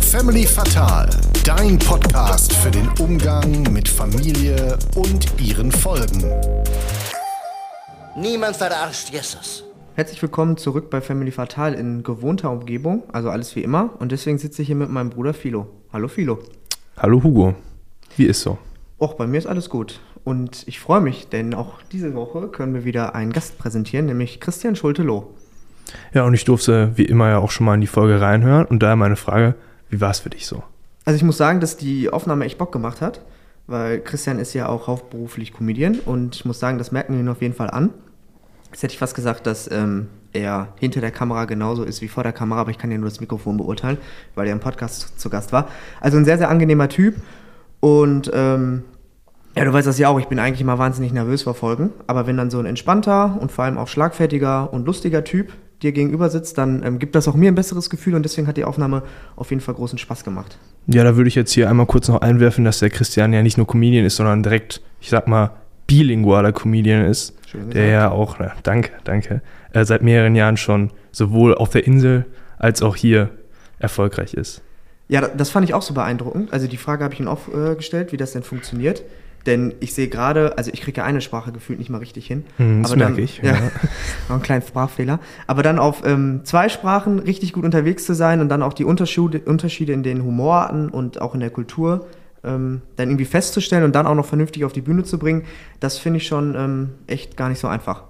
Family Fatal, dein Podcast für den Umgang mit Familie und ihren Folgen. Niemand verarscht Jesus. Herzlich willkommen zurück bei Family Fatal in gewohnter Umgebung, also alles wie immer. Und deswegen sitze ich hier mit meinem Bruder Philo. Hallo Philo. Hallo Hugo. Wie ist so? Och, bei mir ist alles gut. Und ich freue mich, denn auch diese Woche können wir wieder einen Gast präsentieren, nämlich Christian Schulte-Loh. Ja, und ich durfte wie immer ja auch schon mal in die Folge reinhören. Und daher meine Frage, wie war es für dich so? Also ich muss sagen, dass die Aufnahme echt Bock gemacht hat, weil Christian ist ja auch hauptberuflich Comedian und ich muss sagen, das merken wir ihn auf jeden Fall an. Jetzt hätte ich fast gesagt, dass ähm, er hinter der Kamera genauso ist wie vor der Kamera, aber ich kann ja nur das Mikrofon beurteilen, weil er im Podcast zu Gast war. Also ein sehr, sehr angenehmer Typ und ähm, ja, du weißt das ja auch, ich bin eigentlich immer wahnsinnig nervös vor Folgen, aber wenn dann so ein entspannter und vor allem auch schlagfertiger und lustiger Typ dir gegenüber sitzt, dann ähm, gibt das auch mir ein besseres Gefühl und deswegen hat die Aufnahme auf jeden Fall großen Spaß gemacht. Ja, da würde ich jetzt hier einmal kurz noch einwerfen, dass der Christian ja nicht nur Comedian ist, sondern direkt, ich sag mal, bilingualer Comedian ist. Schön der ja auch, na, danke, danke, äh, seit mehreren Jahren schon sowohl auf der Insel als auch hier erfolgreich ist. Ja, da- das fand ich auch so beeindruckend. Also die Frage habe ich ihm auch äh, gestellt, wie das denn funktioniert. Denn ich sehe gerade, also ich kriege ja eine Sprache gefühlt nicht mal richtig hin. Hm, das aber dann, merke ich, Ja, ja. noch einen kleinen Sprachfehler. Aber dann auf ähm, zwei Sprachen richtig gut unterwegs zu sein und dann auch die Unterschiede, Unterschiede in den Humorarten und auch in der Kultur ähm, dann irgendwie festzustellen und dann auch noch vernünftig auf die Bühne zu bringen, das finde ich schon ähm, echt gar nicht so einfach.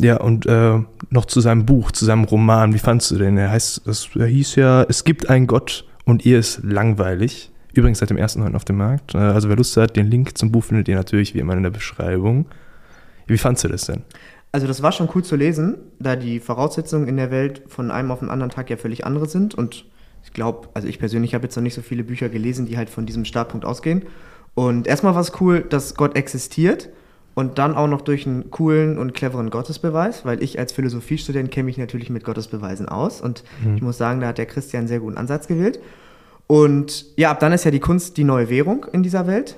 Ja, und äh, noch zu seinem Buch, zu seinem Roman, wie fandst du den? Er heißt, das er hieß ja, es gibt einen Gott und ihr ist langweilig. Übrigens seit dem 1.9. auf dem Markt. Äh, Also wer Lust hat, den Link zum Buch findet ihr natürlich wie immer in der Beschreibung. Wie fandst du das denn? Also das war schon cool zu lesen, da die Voraussetzungen in der Welt von einem auf den anderen Tag ja völlig andere sind. Und ich glaube, also ich persönlich habe jetzt noch nicht so viele Bücher gelesen, die halt von diesem Startpunkt ausgehen. Und erstmal war es cool, dass Gott existiert und dann auch noch durch einen coolen und cleveren Gottesbeweis, weil ich als Philosophiestudent kenne mich natürlich mit Gottesbeweisen aus. Und ich muss sagen, da hat der Christian einen sehr guten Ansatz gewählt. Und ja, ab dann ist ja die Kunst die neue Währung in dieser Welt.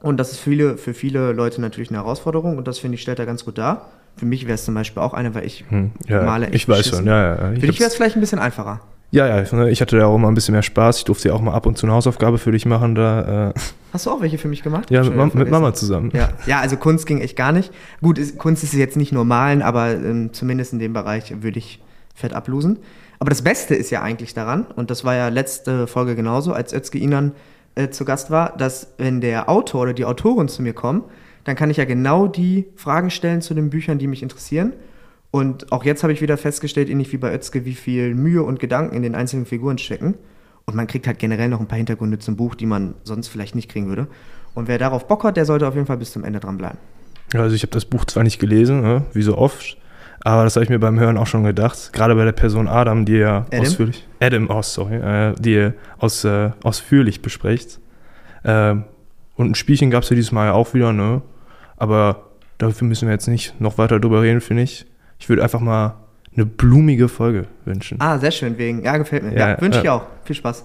Und das ist für viele, für viele Leute natürlich eine Herausforderung und das finde ich, stellt er ganz gut dar. Für mich wäre es zum Beispiel auch eine, weil ich Hm, ja, male echt ich weiß beschissen. schon, ja, ja. Für Ich dich wäre es vielleicht ein bisschen einfacher. ja, ja, ich- hatte da auch immer ein bisschen mehr Spaß. Ich durfte ja auch mal ab und zu eine Hausaufgabe für dich machen. Da, äh, Hast du auch welche für mich gemacht? ja, mit, wieder mit Mama zusammen. Ja. ja, also Kunst ging echt gar nicht. Gut, ist, Kunst ist jetzt nicht nur malen, aber ähm, zumindest in dem Bereich würde ich fett ablosen. Aber das Beste ist ja eigentlich daran, und das war ja letzte Folge genauso, als Özge Inan äh, zu Gast war, dass wenn der Autor oder die Autorin zu mir kommen, dann kann ich ja genau die Fragen stellen zu den Büchern, die mich interessieren. Und auch jetzt habe ich wieder festgestellt, ähnlich wie bei Özge, wie viel Mühe und Gedanken in den einzelnen Figuren stecken. Und man kriegt halt generell noch ein paar Hintergründe zum Buch, die man sonst vielleicht nicht kriegen würde. Und wer darauf Bock hat, der sollte auf jeden Fall bis zum Ende dranbleiben. Also ich habe das Buch zwar nicht gelesen, ne, wie so oft, aber das habe ich mir beim Hören auch schon gedacht. Gerade bei der Person Adam, die Adam? ausführlich, Adam, oh, sorry, äh, die ihr aus, äh, ausführlich besprecht. Ähm, und ein Spielchen gab es ja dieses Mal auch wieder, ne? Aber dafür müssen wir jetzt nicht noch weiter drüber reden, finde ich. Ich würde einfach mal eine blumige Folge wünschen. Ah, sehr schön, wegen. Ja, gefällt mir. Ja, Ja, wünsche ich ja. auch. Viel Spaß.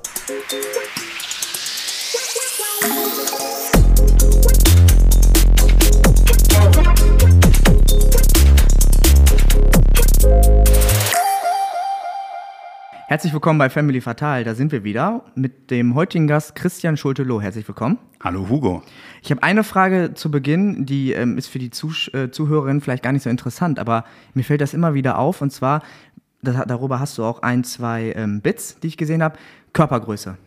Herzlich willkommen bei Family Fatal. Da sind wir wieder mit dem heutigen Gast Christian Schulte-Loh. Herzlich willkommen. Hallo Hugo. Ich habe eine Frage zu Beginn, die ähm, ist für die Zusch äh, Zuhörerinnen vielleicht gar nicht so interessant, aber mir fällt das immer wieder auf und zwar, das, darüber hast du auch ein, zwei ähm, Bits, die ich gesehen habe, Körpergröße.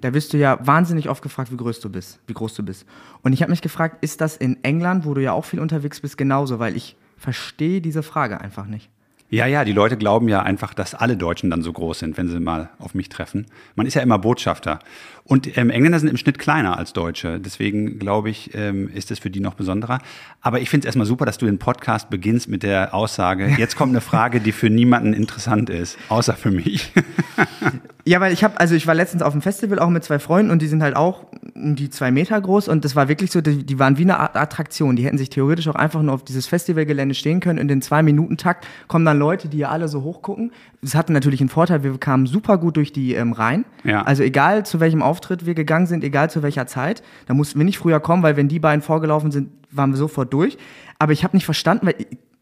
Da wirst du ja wahnsinnig oft gefragt, wie groß du bist, wie groß du bist. Und ich habe mich gefragt, ist das in England, wo du ja auch viel unterwegs bist, genauso, weil ich verstehe diese Frage einfach nicht. Ja, ja, die Leute glauben ja einfach, dass alle Deutschen dann so groß sind, wenn sie mal auf mich treffen. Man ist ja immer Botschafter. Und ähm, Engländer sind im Schnitt kleiner als Deutsche. Deswegen glaube ich, ähm, ist es für die noch besonderer. Aber ich finde es erstmal super, dass du den Podcast beginnst mit der Aussage, jetzt kommt eine Frage, die für niemanden interessant ist, außer für mich. Ja, weil ich habe, also ich war letztens auf dem Festival auch mit zwei Freunden und die sind halt auch um die zwei Meter groß und das war wirklich so, die, die waren wie eine Attraktion. Die hätten sich theoretisch auch einfach nur auf dieses Festivalgelände stehen können. In den zwei Minuten Takt kommen dann Leute, die ja alle so hoch gucken. Das hatte natürlich einen Vorteil, wir kamen super gut durch die ähm, Reihen. Ja. Also egal zu welchem Auftritt wir gegangen sind, egal zu welcher Zeit, da mussten wir nicht früher kommen, weil wenn die beiden vorgelaufen sind, waren wir sofort durch. Aber ich habe nicht verstanden, weil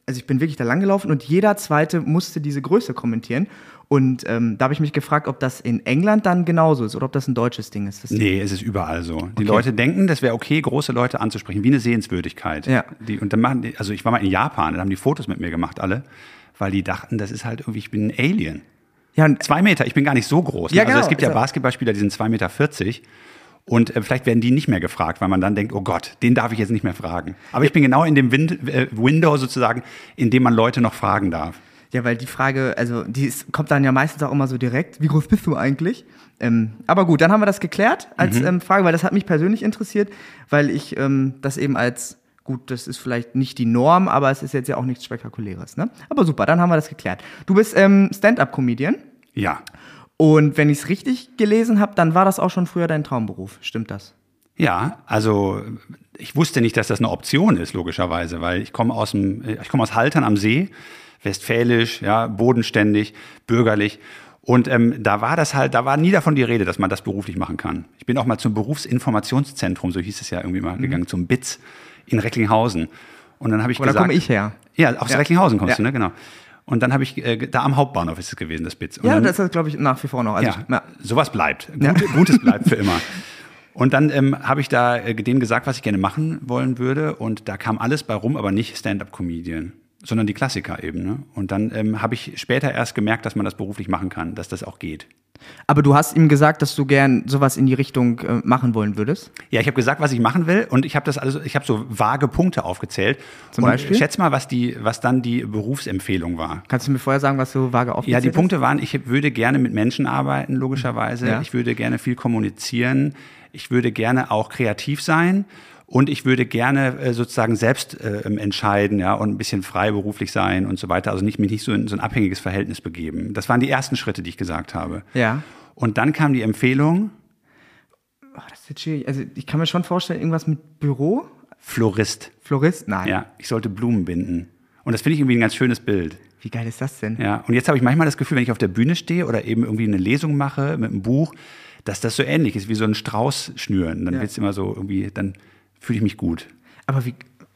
also ich bin wirklich da langgelaufen und jeder zweite musste diese Größe kommentieren. Und ähm, da habe ich mich gefragt, ob das in England dann genauso ist oder ob das ein deutsches Ding ist. Das Nee, es ist überall so. Die Leute denken, das wäre okay, große Leute anzusprechen, wie eine Sehenswürdigkeit. Ja. Die, und dann machen die, also ich war mal in Japan, da haben die Fotos mit mir gemacht, alle, weil die dachten, das ist halt irgendwie, ich bin ein Alien. ja, Zwei Meter, ich bin gar nicht so groß. ne? Ja, Also genau, es gibt ja Basketballspieler, die sind 2,40 Meter. Und äh, vielleicht werden die nicht mehr gefragt, weil man dann denkt, oh Gott, den darf ich jetzt nicht mehr fragen. Aber ich bin genau in dem Win äh, Window sozusagen, in dem man Leute noch fragen darf. Ja, weil die Frage, also die ist, kommt dann ja meistens auch immer so direkt, wie groß bist du eigentlich? Ähm, aber gut, dann haben wir das geklärt als Mhm. ähm, Frage, weil das hat mich persönlich interessiert, weil ich ähm, das eben als, gut, das ist vielleicht nicht die Norm, aber es ist jetzt ja auch nichts Spektakuläres. Ne? Aber super, dann haben wir das geklärt. Du bist ähm, Stand-up-Comedian Ja. und wenn ich es richtig gelesen habe, dann war das auch schon früher dein Traumberuf. Stimmt das? Ja, also ich wusste nicht, dass das eine Option ist, logischerweise, weil ich komme aus dem, ich komme aus Haltern am See, westfälisch, ja, bodenständig, bürgerlich. Und ähm, da war das halt, da war nie davon die Rede, dass man das beruflich machen kann. Ich bin auch mal zum Berufsinformationszentrum, so hieß es ja irgendwie mal, gegangen, zum BITS in Recklinghausen. Und dann habe ich Oder gesagt, komme ich her? Ja, aus Ja. Recklinghausen kommst Ja. du, ne? Genau. Und dann habe ich, äh, da am Hauptbahnhof ist es gewesen, das BITS. Und Ja, dann, das ist, glaube ich, nach wie vor noch. Also ja, ich, ja. sowas bleibt. Gute, Gutes bleibt für immer. Und dann ähm, habe ich da äh, denen gesagt, was ich gerne machen wollen würde. Und da kam alles bei rum, aber nicht Stand-up-Comedian, sondern die Klassiker eben. Ne? Und dann ähm, habe ich später erst gemerkt, dass man das beruflich machen kann, dass das auch geht. Aber du hast ihm gesagt, dass du gern sowas in die Richtung äh, machen wollen würdest? Ja, ich habe gesagt, was ich machen will und ich habe das also, ich habe so vage Punkte aufgezählt. Zum und Beispiel? Schätz mal, was die, was dann die Berufsempfehlung war. Kannst du mir vorher sagen, was du vage Ja, aufgezählt die hast? Punkte waren, ich würde gerne mit Menschen arbeiten, logischerweise. Ja. Ich würde gerne viel kommunizieren. Ich würde gerne auch kreativ sein. Und ich würde gerne äh, sozusagen selbst äh, ähm, entscheiden, ja, und ein bisschen freiberuflich sein und so weiter. Also nicht mich nicht so in so ein abhängiges Verhältnis begeben. Das waren die ersten Schritte, die ich gesagt habe. Ja. Und dann kam die Empfehlung, Oh, das ist jetzt schwierig. Also ich kann mir schon vorstellen, irgendwas mit Büro? Florist. Florist? Nein. Ja, ich sollte Blumen binden. Und das finde ich irgendwie ein ganz schönes Bild. Wie geil ist das denn? Ja, und jetzt habe ich manchmal das Gefühl, wenn ich auf der Bühne stehe oder eben irgendwie eine Lesung mache mit einem Buch, dass das so ähnlich ist wie so ein Strauß schnüren. Dann Ja. wird's immer so irgendwie, dann fühle ich mich gut. Aber wie,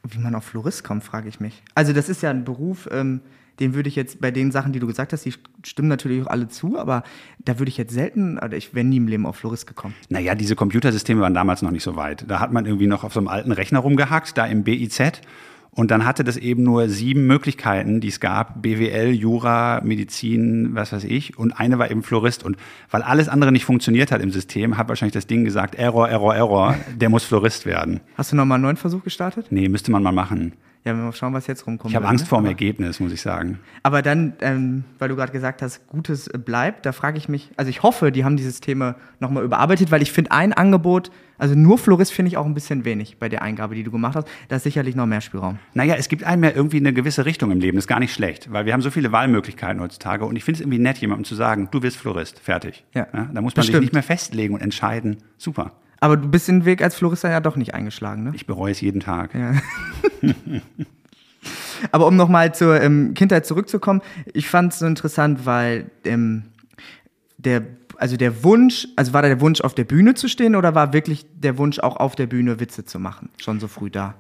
wie man auf Florist kommt, frage ich mich. Also das ist ja ein Beruf, ähm, den würde ich jetzt bei den Sachen, die du gesagt hast, die stimmen natürlich auch alle zu, aber da würde ich jetzt selten, oder ich wäre nie im Leben auf Florist gekommen. Naja, diese Computersysteme waren damals noch nicht so weit. Da hat man irgendwie noch auf so einem alten Rechner rumgehackt, da im BIZ. Und dann hatte das eben nur sieben Möglichkeiten, die es gab. BWL, Jura, Medizin, was weiß ich. Und eine war eben Florist. Und weil alles andere nicht funktioniert hat im System, hat wahrscheinlich das Ding gesagt, Error, Error, Error, der muss Florist werden. Hast du nochmal einen neuen Versuch gestartet? Nee, müsste man mal machen. Ja, wir mal schauen, was jetzt rumkommt. Ich habe Angst vor dem Ergebnis, muss ich sagen. Aber dann, ähm, weil du gerade gesagt hast, Gutes äh, bleibt, da frage ich mich, also ich hoffe, die haben die Systeme nochmal überarbeitet, weil ich finde ein Angebot, also nur Florist finde ich auch ein bisschen wenig bei der Eingabe, die du gemacht hast. Da ist sicherlich noch mehr Spielraum. Naja, es gibt einem ja irgendwie eine gewisse Richtung im Leben. Das ist gar nicht schlecht, weil wir haben so viele Wahlmöglichkeiten heutzutage. Und ich finde es irgendwie nett, jemandem zu sagen, du wirst Florist, fertig. Ja, da muss man sich nicht mehr festlegen und entscheiden. Super. Aber du bist den Weg als Florist ja doch nicht eingeschlagen, ne? Ich bereue es jeden Tag. Ja. Aber um nochmal zur ähm, Kindheit zurückzukommen, ich fand es so interessant, weil ähm, der, also der Wunsch, also war da der Wunsch auf der Bühne zu stehen oder war wirklich der Wunsch auch auf der Bühne Witze zu machen? Schon so früh da.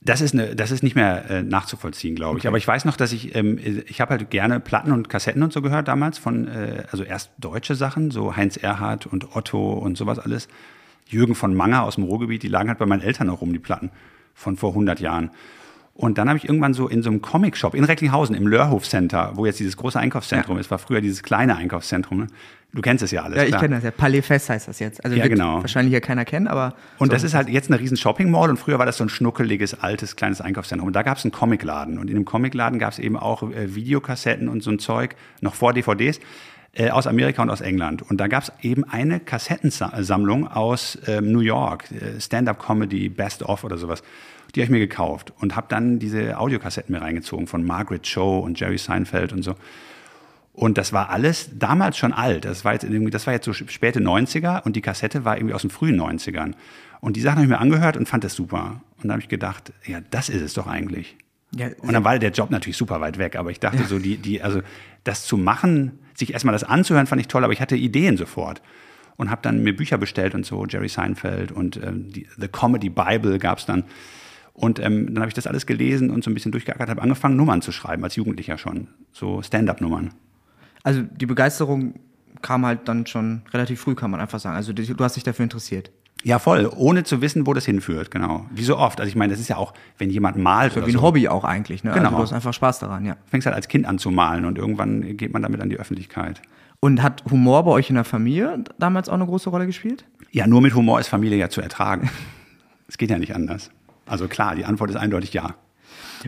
Das ist, eine, das ist nicht mehr äh, nachzuvollziehen, glaube ich. Aber ich weiß noch, dass ich, ähm, ich habe halt gerne Platten und Kassetten und so gehört damals von, äh, also erst deutsche Sachen, so Heinz Erhardt und Otto und sowas alles. Jürgen von Manger aus dem Ruhrgebiet, die lagen halt bei meinen Eltern noch rum, die Platten von vor 100 Jahren. Und dann habe ich irgendwann so in so einem Comic-Shop in Recklinghausen im Lörhof Center, wo jetzt dieses große Einkaufszentrum ist, war früher dieses kleine Einkaufszentrum. Ne? Du kennst es ja alles. Ja, ich kenne das ja. Palais Fest heißt das jetzt. Also Ja, genau. wahrscheinlich ja keiner kennen, aber. Und so das ist halt jetzt eine riesen Shopping Mall und früher war das so ein schnuckeliges, altes, kleines Einkaufszentrum. Und da gab es einen Comicladen. Und in dem Comicladen gab es eben auch äh, Videokassetten und so ein Zeug, noch vor DVDs, äh, aus Amerika und aus England. Und da gab es eben eine Kassettensammlung aus ähm, New York, äh, Stand-Up-Comedy, Best of oder sowas. Die habe ich mir gekauft und habe dann diese Audiokassetten mir reingezogen von Margaret Cho und Jerry Seinfeld und so. Und das war alles damals schon alt. Das war jetzt, irgendwie, das war jetzt so späte 90er und die Kassette war irgendwie aus den frühen 90ern. Und die Sachen habe ich mir angehört und fand das super. Und dann habe ich gedacht, ja, das ist es doch eigentlich. Ja, Und dann war der Job natürlich super weit weg. Aber ich dachte so, die, die, also das zu machen, sich erstmal das anzuhören, fand ich toll, aber ich hatte Ideen sofort. Und habe dann mir Bücher bestellt und so, Jerry Seinfeld und ähm, die, The Comedy Bible gab es dann. Und ähm, dann habe ich das alles gelesen und so ein bisschen durchgeackert, habe angefangen, Nummern zu schreiben, als Jugendlicher schon. So Stand-up-Nummern. Also die Begeisterung kam halt dann schon relativ früh, kann man einfach sagen. Also du hast dich dafür interessiert. Ja, voll, ohne zu wissen, wo das hinführt, genau. Wie so oft. Also ich meine, das ist ja auch, wenn jemand malt So oder wie ein so. Hobby auch eigentlich. Ne? Genau. Also du hast einfach Spaß daran, ja. fängst halt als Kind an zu malen und irgendwann geht man damit an die Öffentlichkeit. Und hat Humor bei euch in der Familie damals auch eine große Rolle gespielt? Ja, nur mit Humor ist Familie ja zu ertragen. Es geht ja nicht anders. Also klar, die Antwort ist eindeutig ja.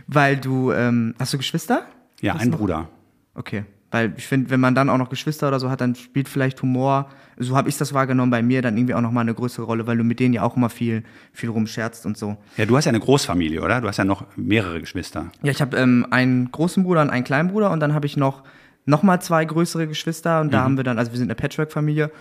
Weil du, ähm, hast du Geschwister? Ja, Hast ein noch- Bruder. Okay. Weil ich finde, wenn man dann auch noch Geschwister oder so hat, dann spielt vielleicht Humor, so habe ich das wahrgenommen bei mir, dann irgendwie auch nochmal eine größere Rolle, weil du mit denen ja auch immer viel, viel rumscherzt und so. Ja, du hast ja eine Großfamilie, oder? Du hast ja noch mehrere Geschwister. Ja, ich habe ähm, einen großen Bruder und einen kleinen Bruder und dann habe ich noch, noch mal zwei größere Geschwister und da haben wir dann, also wir sind eine Patchwork-Familie,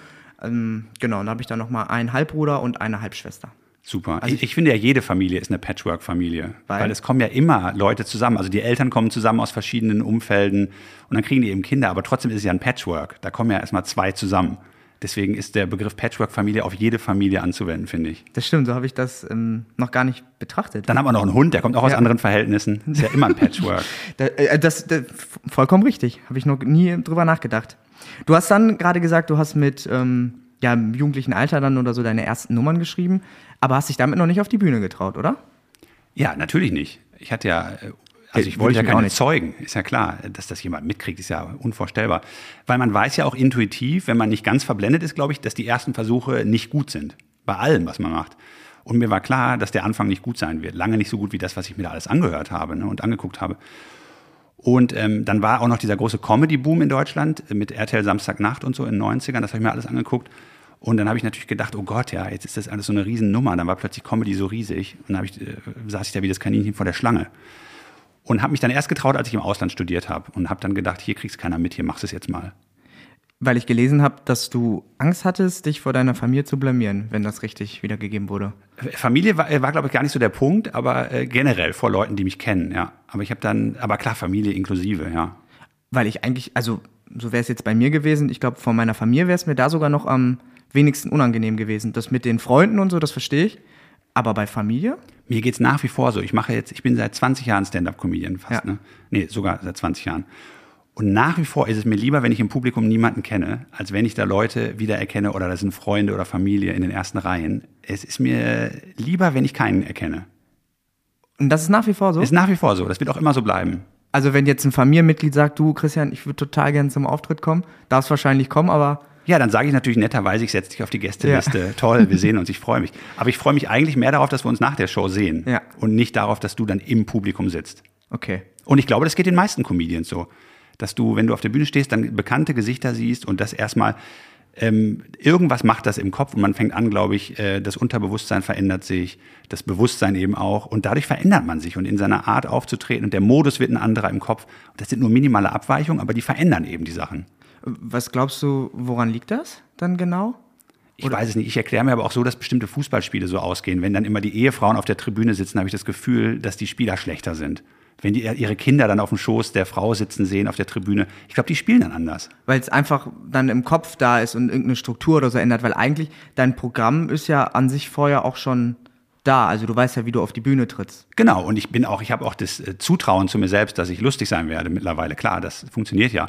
ähm, genau, und da habe ich dann noch mal einen Halbbruder und eine Halbschwester. Super. ich, ich finde ja, jede Familie ist eine Patchwork-Familie. Weil? Weil? es kommen ja immer Leute zusammen. Also die Eltern kommen zusammen aus verschiedenen Umfelden und dann kriegen die eben Kinder. Aber trotzdem ist es ja ein Patchwork. Da kommen ja erstmal zwei zusammen. Deswegen ist der Begriff Patchwork-Familie auf jede Familie anzuwenden, finde ich. Das stimmt, so habe ich das ähm, noch gar nicht betrachtet. Dann haben wir noch einen Hund, der kommt auch aus Ja. anderen Verhältnissen. Ist ja immer ein Patchwork. Da, äh, das, das vollkommen richtig. Habe ich noch nie drüber nachgedacht. Du hast dann gerade gesagt, du hast mit ähm, ja, im jugendlichen Alter dann oder so deine ersten Nummern geschrieben, aber hast dich damit noch nicht auf die Bühne getraut, oder? Ja, natürlich nicht. Ich hatte ja, äh, also ich Würde wollte ich ja keine nicht. Zeugen. Ist ja klar, dass das jemand mitkriegt, ist ja unvorstellbar. Weil man weiß ja auch intuitiv, wenn man nicht ganz verblendet ist, glaube ich, dass die ersten Versuche nicht gut sind. Bei allem, was man macht. Und mir war klar, dass der Anfang nicht gut sein wird. Lange nicht so gut wie das, was ich mir da alles angehört habe ne, und angeguckt habe. Und ähm, dann war auch noch dieser große Comedy-Boom in Deutschland äh, mit RTL Samstagnacht und so in den 90ern. Das habe ich mir alles angeguckt. Und dann habe ich natürlich gedacht, oh Gott, ja, jetzt ist das alles so eine Riesennummer. Dann war plötzlich Comedy so riesig. Und dann ich, äh, saß ich da wie das Kaninchen vor der Schlange. Und habe mich dann erst getraut, als ich im Ausland studiert habe. Und habe dann gedacht, hier kriegst keiner mit, hier machst du es jetzt mal. Weil ich gelesen habe, dass du Angst hattest, dich vor deiner Familie zu blamieren, wenn das richtig wiedergegeben wurde. Familie war, äh, war glaube ich, gar nicht so der Punkt, aber äh, generell vor Leuten, die mich kennen, ja. Aber ich habe dann, aber klar, Familie inklusive, ja. Weil ich eigentlich, also so wäre es jetzt bei mir gewesen, ich glaube, von meiner Familie wäre es mir da sogar noch am wenigsten unangenehm gewesen. Das mit den Freunden und so, das verstehe ich. Aber bei Familie? Mir geht's nach wie vor so. Ich mache jetzt, ich bin seit 20 Jahren Stand-up-Comedian fast, Ja. ne? Nee, sogar seit 20 Jahren. Und nach wie vor ist es mir lieber, wenn ich im Publikum niemanden kenne, als wenn ich da Leute wiedererkenne oder das sind Freunde oder Familie in den ersten Reihen. Es ist mir lieber, wenn ich keinen erkenne. Und das ist nach wie vor so? Ist nach wie vor so. Das wird auch immer so bleiben. Also wenn jetzt ein Familienmitglied sagt, du Christian, ich würde total gerne zum Auftritt kommen, darfst wahrscheinlich kommen, aber Ja, dann sage ich natürlich netterweise, ich setze dich auf die Gästeliste. Toll, wir sehen uns, ich freue mich. Aber ich freue mich eigentlich mehr darauf, dass wir uns nach der Show sehen. Ja. Und nicht darauf, dass du dann im Publikum sitzt. okay. Und ich glaube, das geht den meisten Comedians so. Dass du, wenn du auf der Bühne stehst, dann bekannte Gesichter siehst und das erstmal ähm, irgendwas macht das im Kopf und man fängt an, glaube ich, äh, das Unterbewusstsein verändert sich, das Bewusstsein eben auch und dadurch verändert man sich und in seiner Art aufzutreten und der Modus wird ein anderer im Kopf. Und das sind nur minimale Abweichungen, aber die verändern eben die Sachen. Was glaubst du, woran liegt das dann genau? Ich weiß es nicht. Ich erkläre mir aber auch so, dass bestimmte Fußballspiele so ausgehen. Wenn dann immer die Ehefrauen auf der Tribüne sitzen, habe ich das Gefühl, dass die Spieler schlechter sind. Wenn die ihre Kinder dann auf dem Schoß der Frau sitzen sehen auf der Tribüne, ich glaube, die spielen dann anders. Weil es einfach dann im Kopf da ist und irgendeine Struktur oder so ändert, weil eigentlich dein Programm ist ja an sich vorher auch schon da. Also du weißt ja, wie du auf die Bühne trittst. Genau, und ich bin auch, ich habe auch das äh, Zutrauen zu mir selbst, dass ich lustig sein werde mittlerweile. Klar, das funktioniert ja.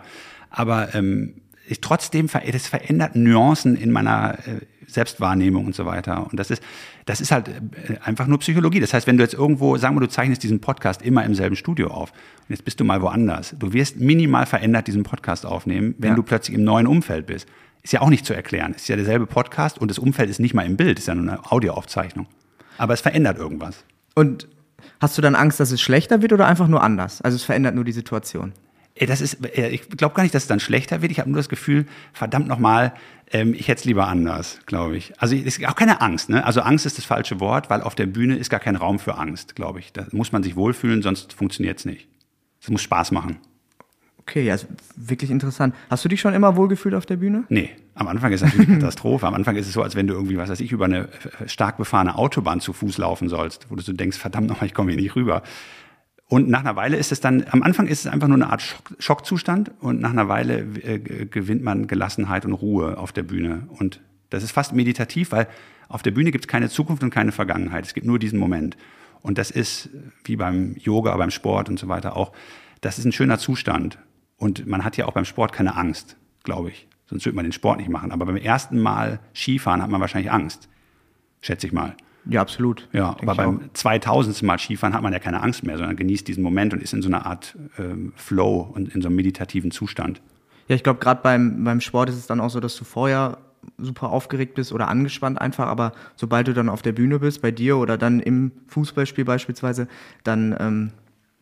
Aber ähm, ich, trotzdem, ver- das verändert Nuancen in meiner äh, Selbstwahrnehmung und so weiter. Und das ist, das ist halt äh, einfach nur Psychologie. Das heißt, wenn du jetzt irgendwo, sagen wir, du zeichnest diesen Podcast immer im selben Studio auf und jetzt bist du mal woanders, du wirst minimal verändert diesen Podcast aufnehmen, wenn Ja. du plötzlich im neuen Umfeld bist. Ist ja auch nicht zu erklären. Ist ja derselbe Podcast und das Umfeld ist nicht mal im Bild, ist ja nur eine Audioaufzeichnung. Aber es verändert irgendwas. Und hast du dann Angst, dass es schlechter wird oder einfach nur anders? Also es verändert nur die Situation. Ey, Das ist, äh, ich glaube gar nicht, dass es dann schlechter wird. Ich habe nur das Gefühl, verdammt nochmal, ähm, ich hätte es lieber anders, glaube ich. Also es ist auch keine Angst. Ne? Also Angst ist das falsche Wort, weil auf der Bühne ist gar kein Raum für Angst, glaube ich. Da muss man sich wohlfühlen, sonst funktioniert es nicht. Es muss Spaß machen. Okay, ja, ist wirklich interessant. Hast du dich schon immer wohlgefühlt auf der Bühne? Nee, am Anfang ist es natürlich eine Katastrophe. Am Anfang ist es so, als wenn du irgendwie, was weiß ich, über eine äh, stark befahrene Autobahn zu Fuß laufen sollst, wo du so denkst, verdammt nochmal, ich komme hier nicht rüber. Und nach einer Weile ist es dann, am Anfang ist es einfach nur eine Art Schock, Schockzustand und nach einer Weile äh, gewinnt man Gelassenheit und Ruhe auf der Bühne. Und das ist fast meditativ, weil auf der Bühne gibt es keine Zukunft und keine Vergangenheit. Es gibt nur diesen Moment. Und das ist wie beim Yoga, beim Sport und so weiter auch, das ist ein schöner Zustand. Und man hat ja auch beim Sport keine Angst, glaube ich. Sonst würde man den Sport nicht machen. Aber beim ersten Mal Skifahren hat man wahrscheinlich Angst. Schätze ich mal. Ja, absolut. Ja, aber beim 2000. Mal Skifahren hat man ja keine Angst mehr, sondern genießt diesen Moment und ist in so einer Art ähm, Flow und in so einem meditativen Zustand. Ja, ich glaube, gerade beim, beim Sport ist es dann auch so, dass du vorher super aufgeregt bist oder angespannt einfach, aber sobald du dann auf der Bühne bist, bei dir oder dann im Fußballspiel beispielsweise, dann ähm,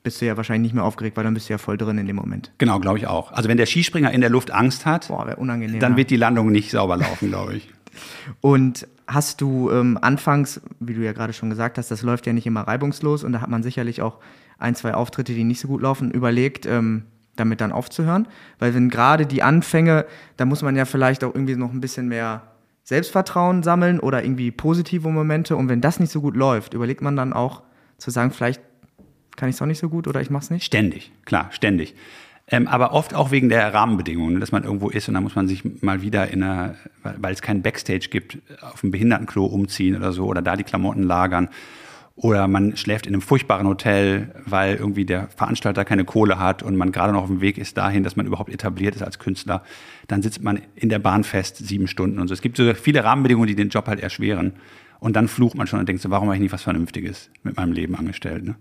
bist du ja wahrscheinlich nicht mehr aufgeregt, weil dann bist du ja voll drin in dem Moment. Genau, glaube ich auch. Also wenn der Skispringer in der Luft Angst hat, Boah, dann ja. wird die Landung nicht sauber laufen, glaube ich. Und hast du ähm, anfangs, wie du ja gerade schon gesagt hast, das läuft ja nicht immer reibungslos und da hat man sicherlich auch ein, zwei Auftritte, die nicht so gut laufen, überlegt, ähm, damit dann aufzuhören. Weil wenn gerade die Anfänge, da muss man ja vielleicht auch irgendwie noch ein bisschen mehr Selbstvertrauen sammeln oder irgendwie positive Momente. Und wenn das nicht so gut läuft, überlegt man dann auch zu sagen, vielleicht kann ich es auch nicht so gut oder ich mach's nicht. Ständig, klar, ständig. Ähm, aber oft auch wegen der Rahmenbedingungen, ne, dass man irgendwo ist und dann muss man sich mal wieder in einer, weil, es keinen Backstage gibt, auf dem Behindertenklo umziehen oder so oder da die Klamotten lagern. Oder man schläft in einem furchtbaren Hotel, weil irgendwie der Veranstalter keine Kohle hat und man gerade noch auf dem Weg ist dahin, dass man überhaupt etabliert ist als Künstler. Dann sitzt man in der Bahn fest, sieben Stunden und so. Es gibt so viele Rahmenbedingungen, die den Job halt erschweren. Und dann flucht man schon und denkt so, warum habe ich nicht was Vernünftiges mit meinem Leben angestellt? Ne?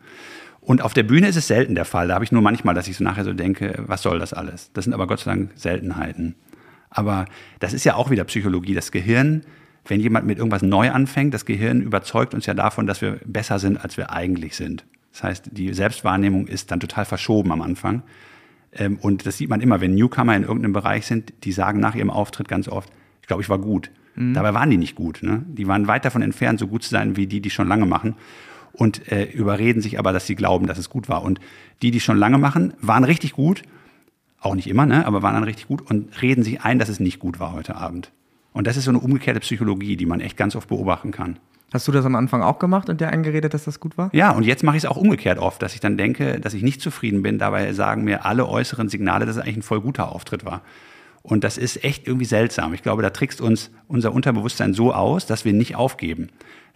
Und auf der Bühne ist es selten der Fall. Da habe ich nur manchmal, dass ich so nachher so denke, was soll das alles? Das sind aber Gott sei Dank Seltenheiten. Aber das ist ja auch wieder Psychologie. Das Gehirn, wenn jemand mit irgendwas neu anfängt, das Gehirn überzeugt uns ja davon, dass wir besser sind, als wir eigentlich sind. Das heißt, die Selbstwahrnehmung ist dann total verschoben am Anfang. Ähm, Und das sieht man immer, wenn Newcomer in irgendeinem Bereich sind, die sagen nach ihrem Auftritt ganz oft, ich glaube, ich war gut. Dabei waren die nicht gut. Ne? Die waren weit davon entfernt, so gut zu sein wie die, die schon lange machen. Und äh, überreden sich aber, dass sie glauben, dass es gut war. Und die, die schon lange machen, waren richtig gut. Auch nicht immer, ne? aber waren dann richtig gut und reden sich ein, dass es nicht gut war heute Abend. Und das ist so eine umgekehrte Psychologie, die man echt ganz oft beobachten kann. Hast du das am Anfang auch gemacht und dir eingeredet, dass das gut war? Ja, und jetzt mache ich es auch umgekehrt oft, dass ich dann denke, dass ich nicht zufrieden bin. Dabei sagen mir alle äußeren Signale, dass es eigentlich ein voll guter Auftritt war. Und das ist echt irgendwie seltsam. Ich glaube, da trickst uns unser Unterbewusstsein so aus, dass wir nicht aufgeben.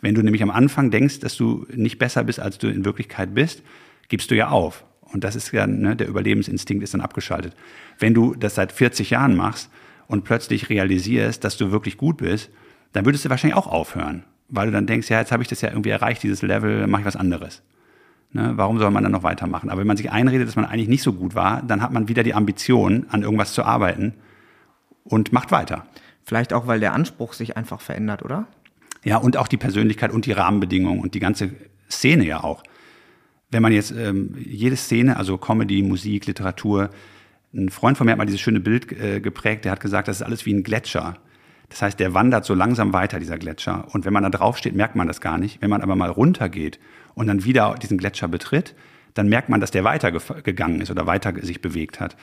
Wenn du nämlich am Anfang denkst, dass du nicht besser bist, als du in Wirklichkeit bist, gibst du ja auf. Und das ist ja, ne, der Überlebensinstinkt ist dann abgeschaltet. Wenn du das seit 40 Jahren machst und plötzlich realisierst, dass du wirklich gut bist, dann würdest du wahrscheinlich auch aufhören. Weil du dann denkst, ja, jetzt habe ich das ja irgendwie erreicht, dieses Level, dann mache ich was anderes. Ne, warum soll man dann noch weitermachen? Aber wenn man sich einredet, dass man eigentlich nicht so gut war, dann hat man wieder die Ambition, an irgendwas zu arbeiten und macht weiter. Vielleicht auch, weil der Anspruch sich einfach verändert, oder? Ja, und auch die Persönlichkeit und die Rahmenbedingungen und die ganze Szene ja auch. Wenn man jetzt ähm, jede Szene, also Comedy, Musik, Literatur, ein Freund von mir hat mal dieses schöne Bild äh, geprägt, der hat gesagt, das ist alles wie ein Gletscher. Das heißt, der wandert so langsam weiter, dieser Gletscher. Und wenn man da drauf steht, merkt man das gar nicht. Wenn man aber mal runtergeht und dann wieder diesen Gletscher betritt, dann merkt man, dass der weitergegangen ist oder weiter sich bewegt hat.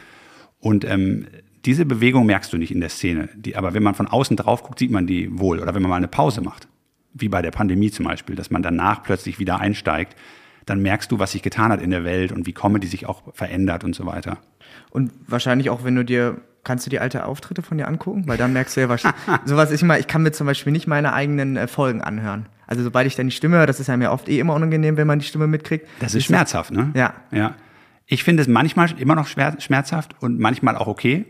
Und ähm, diese Bewegung merkst du nicht in der Szene. Die, aber wenn man von außen drauf guckt, sieht man die wohl. Oder wenn man mal eine Pause macht, wie bei der Pandemie zum Beispiel, dass man danach plötzlich wieder einsteigt, dann merkst du, was sich getan hat in der Welt und wie Comedy sich auch verändert und so weiter. Und wahrscheinlich auch, wenn du dir, kannst du dir alte Auftritte von dir angucken? Weil dann merkst du ja wahrscheinlich, sowas ich mal, ich kann mir zum Beispiel nicht meine eigenen äh, Folgen anhören. Also sobald ich dann die Stimme höre, das ist ja mir oft eh immer unangenehm, wenn man die Stimme mitkriegt. Das ist schmerzhaft, ne? Ja. Ja. Ich finde es manchmal immer noch schmerzhaft und manchmal auch okay.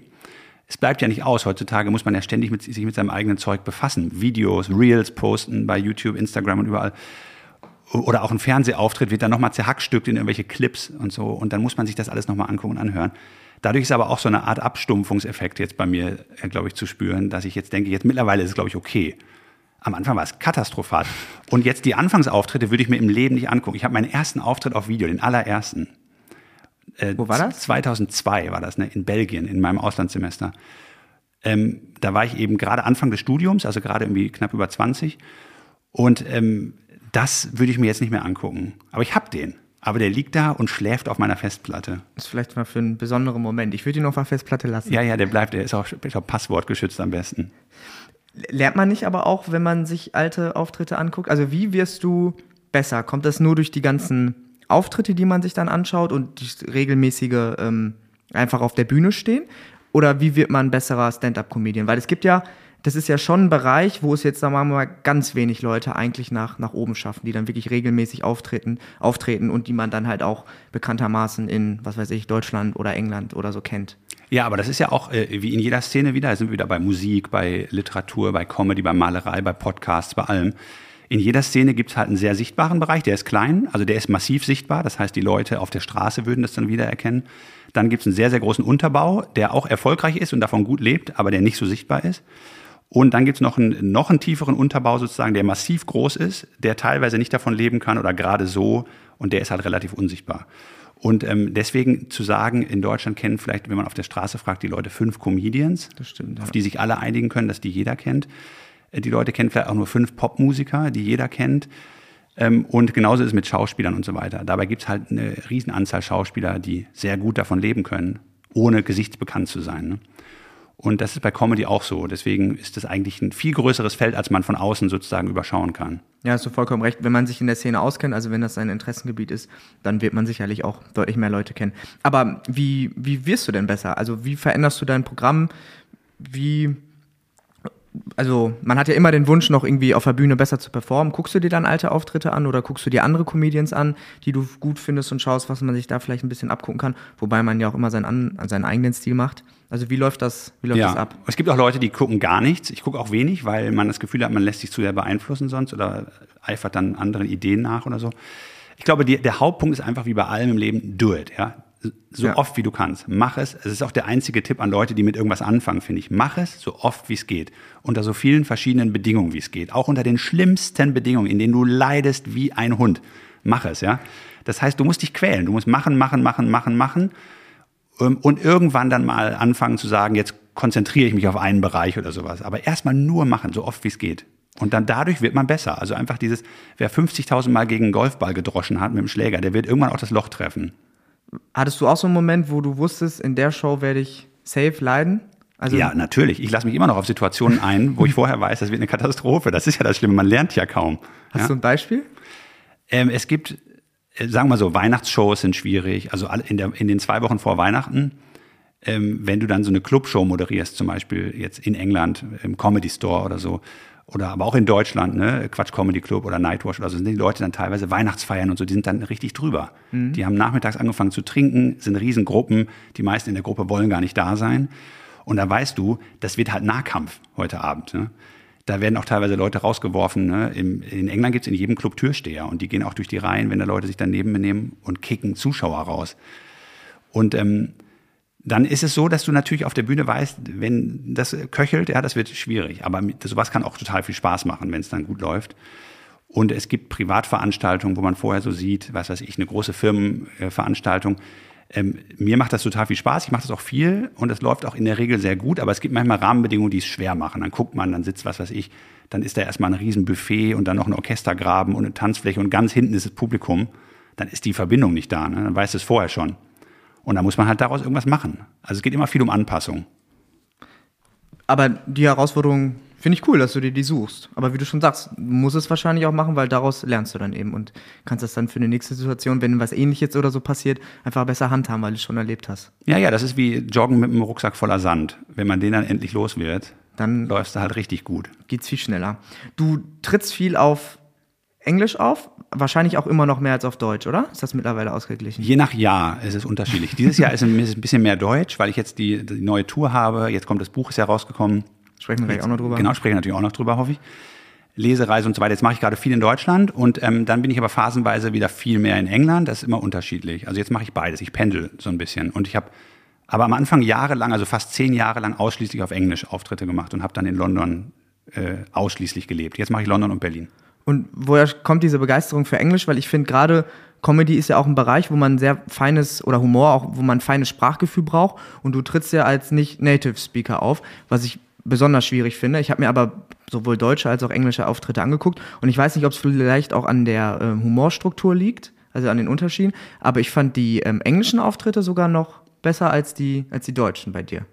Es bleibt ja nicht aus. Heutzutage muss man ja ständig mit, sich mit seinem eigenen Zeug befassen. Videos, Reels posten bei YouTube, Instagram und überall. Oder auch ein Fernsehauftritt wird dann nochmal zerhackstückt in irgendwelche Clips und so. Und dann muss man sich das alles nochmal angucken und anhören. Dadurch ist aber auch so eine Art Abstumpfungseffekt jetzt bei mir, äh, glaube ich, zu spüren, dass ich jetzt denke, jetzt mittlerweile ist es, glaube ich, okay. Am Anfang war es katastrophal. Und jetzt die Anfangsauftritte würde ich mir im Leben nicht angucken. Ich habe meinen ersten Auftritt auf Video, den allerersten. Äh, Wo war das? 2002 war das, ne, in Belgien, in meinem Auslandssemester. Ähm, da war ich eben gerade Anfang des Studiums, also gerade irgendwie knapp über 20. Und ähm, das würde ich mir jetzt nicht mehr angucken. Aber ich habe den. Aber der liegt da und schläft auf meiner Festplatte. Das ist vielleicht mal für einen besonderen Moment. Ich würde ihn auf der Festplatte lassen. Ja, ja, der bleibt, der ist auch, ist auch passwortgeschützt am besten. Lernt man nicht aber auch, wenn man sich alte Auftritte anguckt? Also wie wirst du besser? Kommt das nur durch die ganzen Auftritte, die man sich dann anschaut und die regelmäßige ähm, einfach auf der Bühne stehen? Oder wie wird man besserer Stand-up-Comedian? Weil es gibt ja, das ist ja schon ein Bereich, wo es jetzt, sagen wir mal, ganz wenig Leute eigentlich nach, nach oben schaffen, die dann wirklich regelmäßig auftreten, auftreten und die man dann halt auch bekanntermaßen in, was weiß ich, Deutschland oder England oder so kennt. Ja, aber das ist ja auch äh, wie in jeder Szene wieder, sind wir wieder bei Musik, bei Literatur, bei Comedy, bei Malerei, bei Podcasts, bei allem. In jeder Szene gibt es halt einen sehr sichtbaren Bereich, der ist klein, also der ist massiv sichtbar, das heißt, die Leute auf der Straße würden das dann wiedererkennen. Dann gibt es einen sehr, sehr großen Unterbau, der auch erfolgreich ist und davon gut lebt, aber der nicht so sichtbar ist. Und dann gibt es noch einen, noch einen tieferen Unterbau sozusagen, der massiv groß ist, der teilweise nicht davon leben kann oder gerade so und der ist halt relativ unsichtbar. Und ähm, deswegen zu sagen, in Deutschland kennen vielleicht, wenn man auf der Straße fragt, die Leute fünf Comedians, Das stimmt, ja. auf die sich alle einigen können, dass die jeder kennt. Äh, Die Leute kennen vielleicht auch nur fünf Popmusiker, die jeder kennt. Ähm, Und genauso ist es mit Schauspielern und so weiter. Dabei gibt es halt eine Riesenanzahl Schauspieler, die sehr gut davon leben können, ohne gesichtsbekannt zu sein. Ne? Und das ist bei Comedy auch so. Deswegen ist das eigentlich ein viel größeres Feld, als man von außen sozusagen überschauen kann. Ja, hast du vollkommen recht. Wenn man sich in der Szene auskennt, also wenn das sein Interessengebiet ist, dann wird man sicherlich auch deutlich mehr Leute kennen. Aber wie, wie wirst du denn besser? Also wie veränderst du dein Programm? Wie, also man hat ja immer den Wunsch, noch irgendwie auf der Bühne besser zu performen. Guckst du dir dann alte Auftritte an oder guckst du dir andere Comedians an, die du gut findest und schaust, was man sich da vielleicht ein bisschen abgucken kann? Wobei man ja auch immer seinen, an, seinen eigenen Stil macht. Also wie läuft das, wie läuft das ab? Es gibt auch Leute, die gucken gar nichts. Ich gucke auch wenig, weil man das Gefühl hat, man lässt sich zu sehr beeinflussen sonst oder eifert dann anderen Ideen nach oder so. Ich glaube, die, der Hauptpunkt ist einfach wie bei allem im Leben, do it, ja. So Ja. oft wie du kannst. Mach es. Es ist auch der einzige Tipp an Leute, die mit irgendwas anfangen, finde ich. Mach es so oft wie es geht. Unter so vielen verschiedenen Bedingungen, wie es geht. Auch unter den schlimmsten Bedingungen, in denen du leidest wie ein Hund. Mach es, ja. Das heißt, du musst dich quälen. Du musst machen, machen, machen, machen, machen. Ähm, und irgendwann dann mal anfangen zu sagen, jetzt konzentriere ich mich auf einen Bereich oder sowas. Aber erstmal nur machen, so oft wie es geht. Und dann dadurch wird man besser. Also einfach dieses, wer 50.000 Mal gegen einen Golfball gedroschen hat mit dem Schläger, der wird irgendwann auch das Loch treffen. Hattest du auch so einen Moment, wo du wusstest, in der Show werde ich safe leiden? Also ja, natürlich. Ich lasse mich immer noch auf Situationen ein, wo ich vorher weiß, das wird eine Katastrophe. Das ist ja das Schlimme, man lernt ja kaum. hast ja? du ein Beispiel? Ähm, es gibt, äh, sagen wir mal so, Weihnachtsshows sind schwierig. Also in, der, in den zwei Wochen vor Weihnachten, ähm, wenn du dann so eine Clubshow moderierst, zum Beispiel jetzt in England im Comedy Store oder so, oder aber auch in Deutschland, ne, Quatsch Comedy Club oder Nightwash oder so, sind die Leute dann teilweise Weihnachtsfeiern und so, die sind dann richtig drüber. Die haben nachmittags angefangen zu trinken, sind Riesengruppen, die meisten in der Gruppe wollen gar nicht da sein. Und da weißt du, das wird halt Nahkampf heute Abend. Ne? Da werden auch teilweise Leute rausgeworfen. Ne? Im, in England gibt's in jedem Club Türsteher und die gehen auch durch die Reihen, wenn da Leute sich daneben benehmen und kicken Zuschauer raus. Und ähm, dann ist es so, dass du natürlich auf der Bühne weißt, wenn das köchelt, ja, das wird schwierig. Aber sowas kann auch total viel Spaß machen, wenn es dann gut läuft. Und es gibt Privatveranstaltungen, wo man vorher so sieht, was weiß ich, eine große Firmenveranstaltung. Ähm, mir macht das total viel Spaß, ich mache das auch viel und es läuft auch in der Regel sehr gut, aber es gibt manchmal Rahmenbedingungen, die es schwer machen. Dann guckt man, dann sitzt was weiß ich, dann ist da erstmal ein Riesenbuffet und dann noch ein Orchestergraben und eine Tanzfläche und ganz hinten ist das Publikum. Dann ist die Verbindung nicht da, ne? dann weißt du es vorher schon. Und da muss man halt daraus irgendwas machen. Also es geht immer viel um Anpassung. Aber die Herausforderung finde ich cool, dass du dir die suchst. Aber wie du schon sagst, du musst es wahrscheinlich auch machen, weil daraus lernst du dann eben und kannst das dann für die nächste Situation, wenn was ähnliches oder so passiert, einfach besser handhaben, weil du es schon erlebt hast. Ja, ja, das ist wie Joggen mit einem Rucksack voller Sand. Wenn man den dann endlich los wird, Dann läufst du halt richtig gut. geht's viel schneller. Du trittst viel auf Englisch auf, wahrscheinlich auch immer noch mehr als auf Deutsch, oder? Ist das mittlerweile ausgeglichen? Je nach Jahr ist es unterschiedlich. Dieses Jahr ist es ein bisschen mehr Deutsch, weil ich jetzt die, die neue Tour habe. Jetzt kommt das Buch, ist ja rausgekommen. Sprechen wir gleich auch noch drüber. Genau, spreche ich natürlich auch noch drüber, hoffe ich. Lesereise und so weiter. Jetzt mache ich gerade viel in Deutschland und ähm, dann bin ich aber phasenweise wieder viel mehr in England. Das ist immer unterschiedlich. Also jetzt mache ich beides. Ich pendel so ein bisschen. Und ich habe aber am Anfang jahrelang, also fast zehn Jahre lang ausschließlich auf Englisch Auftritte gemacht und habe dann in London äh, ausschließlich gelebt. Jetzt mache ich London und Berlin. Und woher kommt diese Begeisterung für Englisch? Weil ich finde gerade Comedy ist ja auch ein Bereich, wo man sehr feines oder Humor auch, wo man ein feines Sprachgefühl braucht. Und du trittst ja als nicht Native Speaker auf, was ich besonders schwierig finde. Ich habe mir aber sowohl deutsche als auch englische Auftritte angeguckt und ich weiß nicht, ob es vielleicht auch an der ähm, Humorstruktur liegt, also an den Unterschieden. Aber ich fand die ähm, englischen Auftritte sogar noch besser als die als die deutschen bei dir.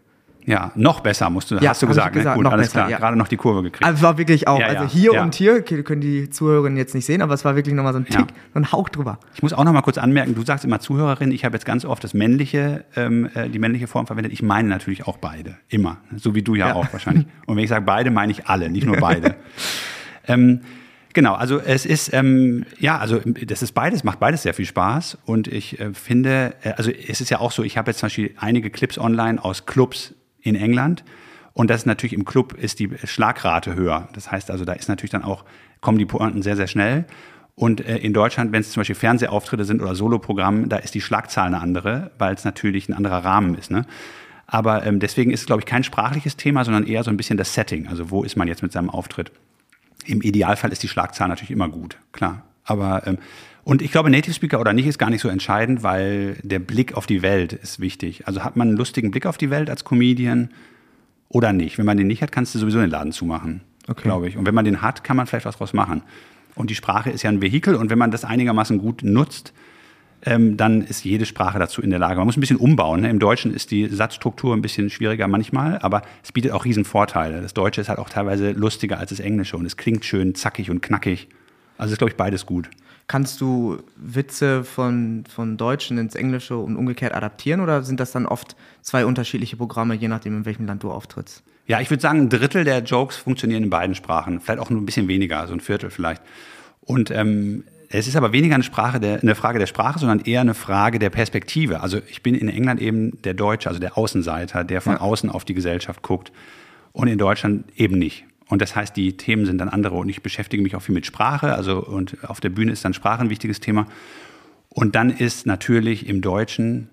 Ja, noch besser musst du, Ja, hast du ich gesagt. Ne? gesagt, Gut, noch alles besser, klar. ja. Gerade noch die Kurve gekriegt. Also war wirklich auch, Ja, also hier ja. und hier, okay, können die Zuhörerinnen jetzt nicht sehen, aber es war wirklich nochmal so ein Tick, Ja. so ein Hauch drüber. Ich muss auch noch mal kurz anmerken, du sagst immer Zuhörerin, ich habe jetzt ganz oft das männliche, ähm, äh, die männliche Form verwendet. Ich meine natürlich auch beide, immer. So wie du ja, Ja. auch wahrscheinlich. Und wenn ich sage beide, meine ich alle, nicht nur beide. ähm, genau, also es ist, ähm, ja, also das ist beides, macht beides sehr viel Spaß. Und ich äh, finde, äh, also es ist ja auch so, ich habe jetzt zum Beispiel einige Clips online aus Clubs in England. Und das ist natürlich im Club ist die Schlagrate höher. Das heißt also, da ist natürlich dann auch, kommen die Pointen sehr, sehr schnell. Und äh, in Deutschland, wenn es zum Beispiel Fernsehauftritte sind oder Soloprogramm, da ist die Schlagzahl eine andere, weil es natürlich ein anderer Rahmen ist. Ne? Aber ähm, deswegen ist es, glaube ich, kein sprachliches Thema, sondern eher so ein bisschen das Setting. Also wo ist man jetzt mit seinem Auftritt? Im Idealfall ist die Schlagzahl natürlich immer gut, klar. Aber ähm, und ich glaube, Native Speaker oder nicht ist gar nicht so entscheidend, weil der Blick auf die Welt ist wichtig. Also hat man einen lustigen Blick auf die Welt als Comedian oder nicht? Wenn man den nicht hat, kannst du sowieso den Laden zumachen, Okay. glaube ich. Und wenn man den hat, kann man vielleicht was draus machen. Und die Sprache ist ja ein Vehikel und wenn man das einigermaßen gut nutzt, ähm, dann ist jede Sprache dazu in der Lage. Man muss ein bisschen umbauen. Ne? Im Deutschen ist die Satzstruktur ein bisschen schwieriger manchmal, aber es bietet auch riesen Vorteile. Das Deutsche ist halt auch teilweise lustiger als das Englische und es klingt schön zackig und knackig. Also ist, glaube ich, beides gut. Kannst du Witze von, von Deutschen ins Englische und umgekehrt adaptieren oder sind das dann oft zwei unterschiedliche Programme, je nachdem, in welchem Land du auftrittst? Ja, ich würde sagen, ein Drittel der Jokes funktionieren in beiden Sprachen. Vielleicht auch nur ein bisschen weniger, so ein Viertel vielleicht. Und ähm, es ist aber weniger eine, Sprache der, eine Frage der Sprache, sondern eher eine Frage der Perspektive. Also ich bin in England eben der Deutsche, also der Außenseiter, der von Ja. außen auf die Gesellschaft guckt. Und in Deutschland eben nicht. Und das heißt, die Themen sind dann andere. Und ich beschäftige mich auch viel mit Sprache. Also und auf der Bühne ist dann Sprache ein wichtiges Thema. Und dann ist natürlich im Deutschen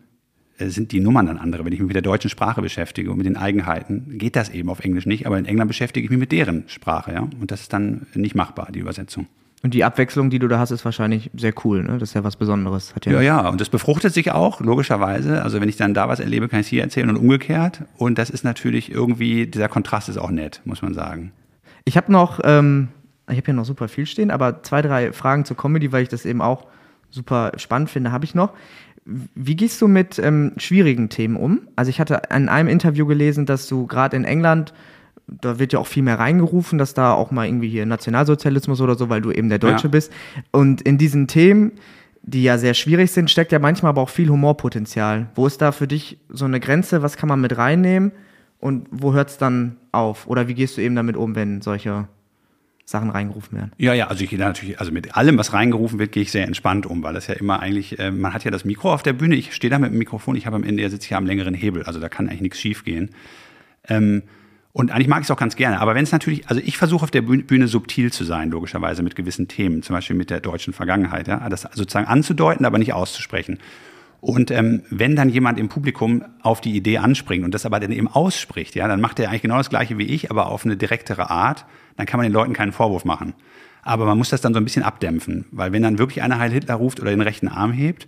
äh, sind die Nummern dann andere. Wenn ich mich mit der deutschen Sprache beschäftige und mit den Eigenheiten, geht das eben auf Englisch nicht. Aber in England beschäftige ich mich mit deren Sprache, ja. Und das ist dann nicht machbar, die Übersetzung. Und die Abwechslung, die du da hast, ist wahrscheinlich sehr cool, ne? Das ist ja was Besonderes. Hat ja, Ja, ja. Und das befruchtet sich auch, logischerweise. Also wenn ich dann da was erlebe, kann ich es hier erzählen und umgekehrt. Und das ist natürlich irgendwie, dieser Kontrast ist auch nett, muss man sagen. Ich habe noch, ähm, ich habe hier noch super viel stehen, aber zwei, drei Fragen zur Comedy, weil ich das eben auch super spannend finde, habe ich noch. Wie gehst du mit ähm, schwierigen Themen um? Also ich hatte in einem Interview gelesen, dass du gerade in England, da wird ja auch viel mehr reingerufen, dass da auch mal irgendwie hier Nationalsozialismus oder so, weil du eben der Deutsche Ja. bist. Und in diesen Themen, die ja sehr schwierig sind, steckt ja manchmal aber auch viel Humorpotenzial. Wo ist da für dich so eine Grenze? Was kann man mit reinnehmen? Und wo hört es dann auf? Oder wie gehst du eben damit um, wenn solche Sachen reingerufen werden? Ja, ja, also ich gehe da natürlich, also mit allem, was reingerufen wird, gehe ich sehr entspannt um, weil das ja immer eigentlich, äh, man hat ja das Mikro auf der Bühne, ich stehe da mit dem Mikrofon, ich habe am Ende, sitze ich ja am längeren Hebel, also da kann eigentlich nichts schief gehen. Ähm, und eigentlich mag ich es auch ganz gerne. Aber wenn es natürlich, also ich versuche auf der Bühne, Bühne subtil zu sein, logischerweise mit gewissen Themen, zum Beispiel mit der deutschen Vergangenheit, ja, das sozusagen anzudeuten, aber nicht auszusprechen. Und ähm, wenn dann jemand im Publikum auf die Idee anspringt und das aber dann eben ausspricht, ja, dann macht er eigentlich genau das Gleiche wie ich, aber auf eine direktere Art, dann kann man den Leuten keinen Vorwurf machen. Aber man muss das dann so ein bisschen abdämpfen, weil wenn dann wirklich einer Heil Hitler ruft oder den rechten Arm hebt,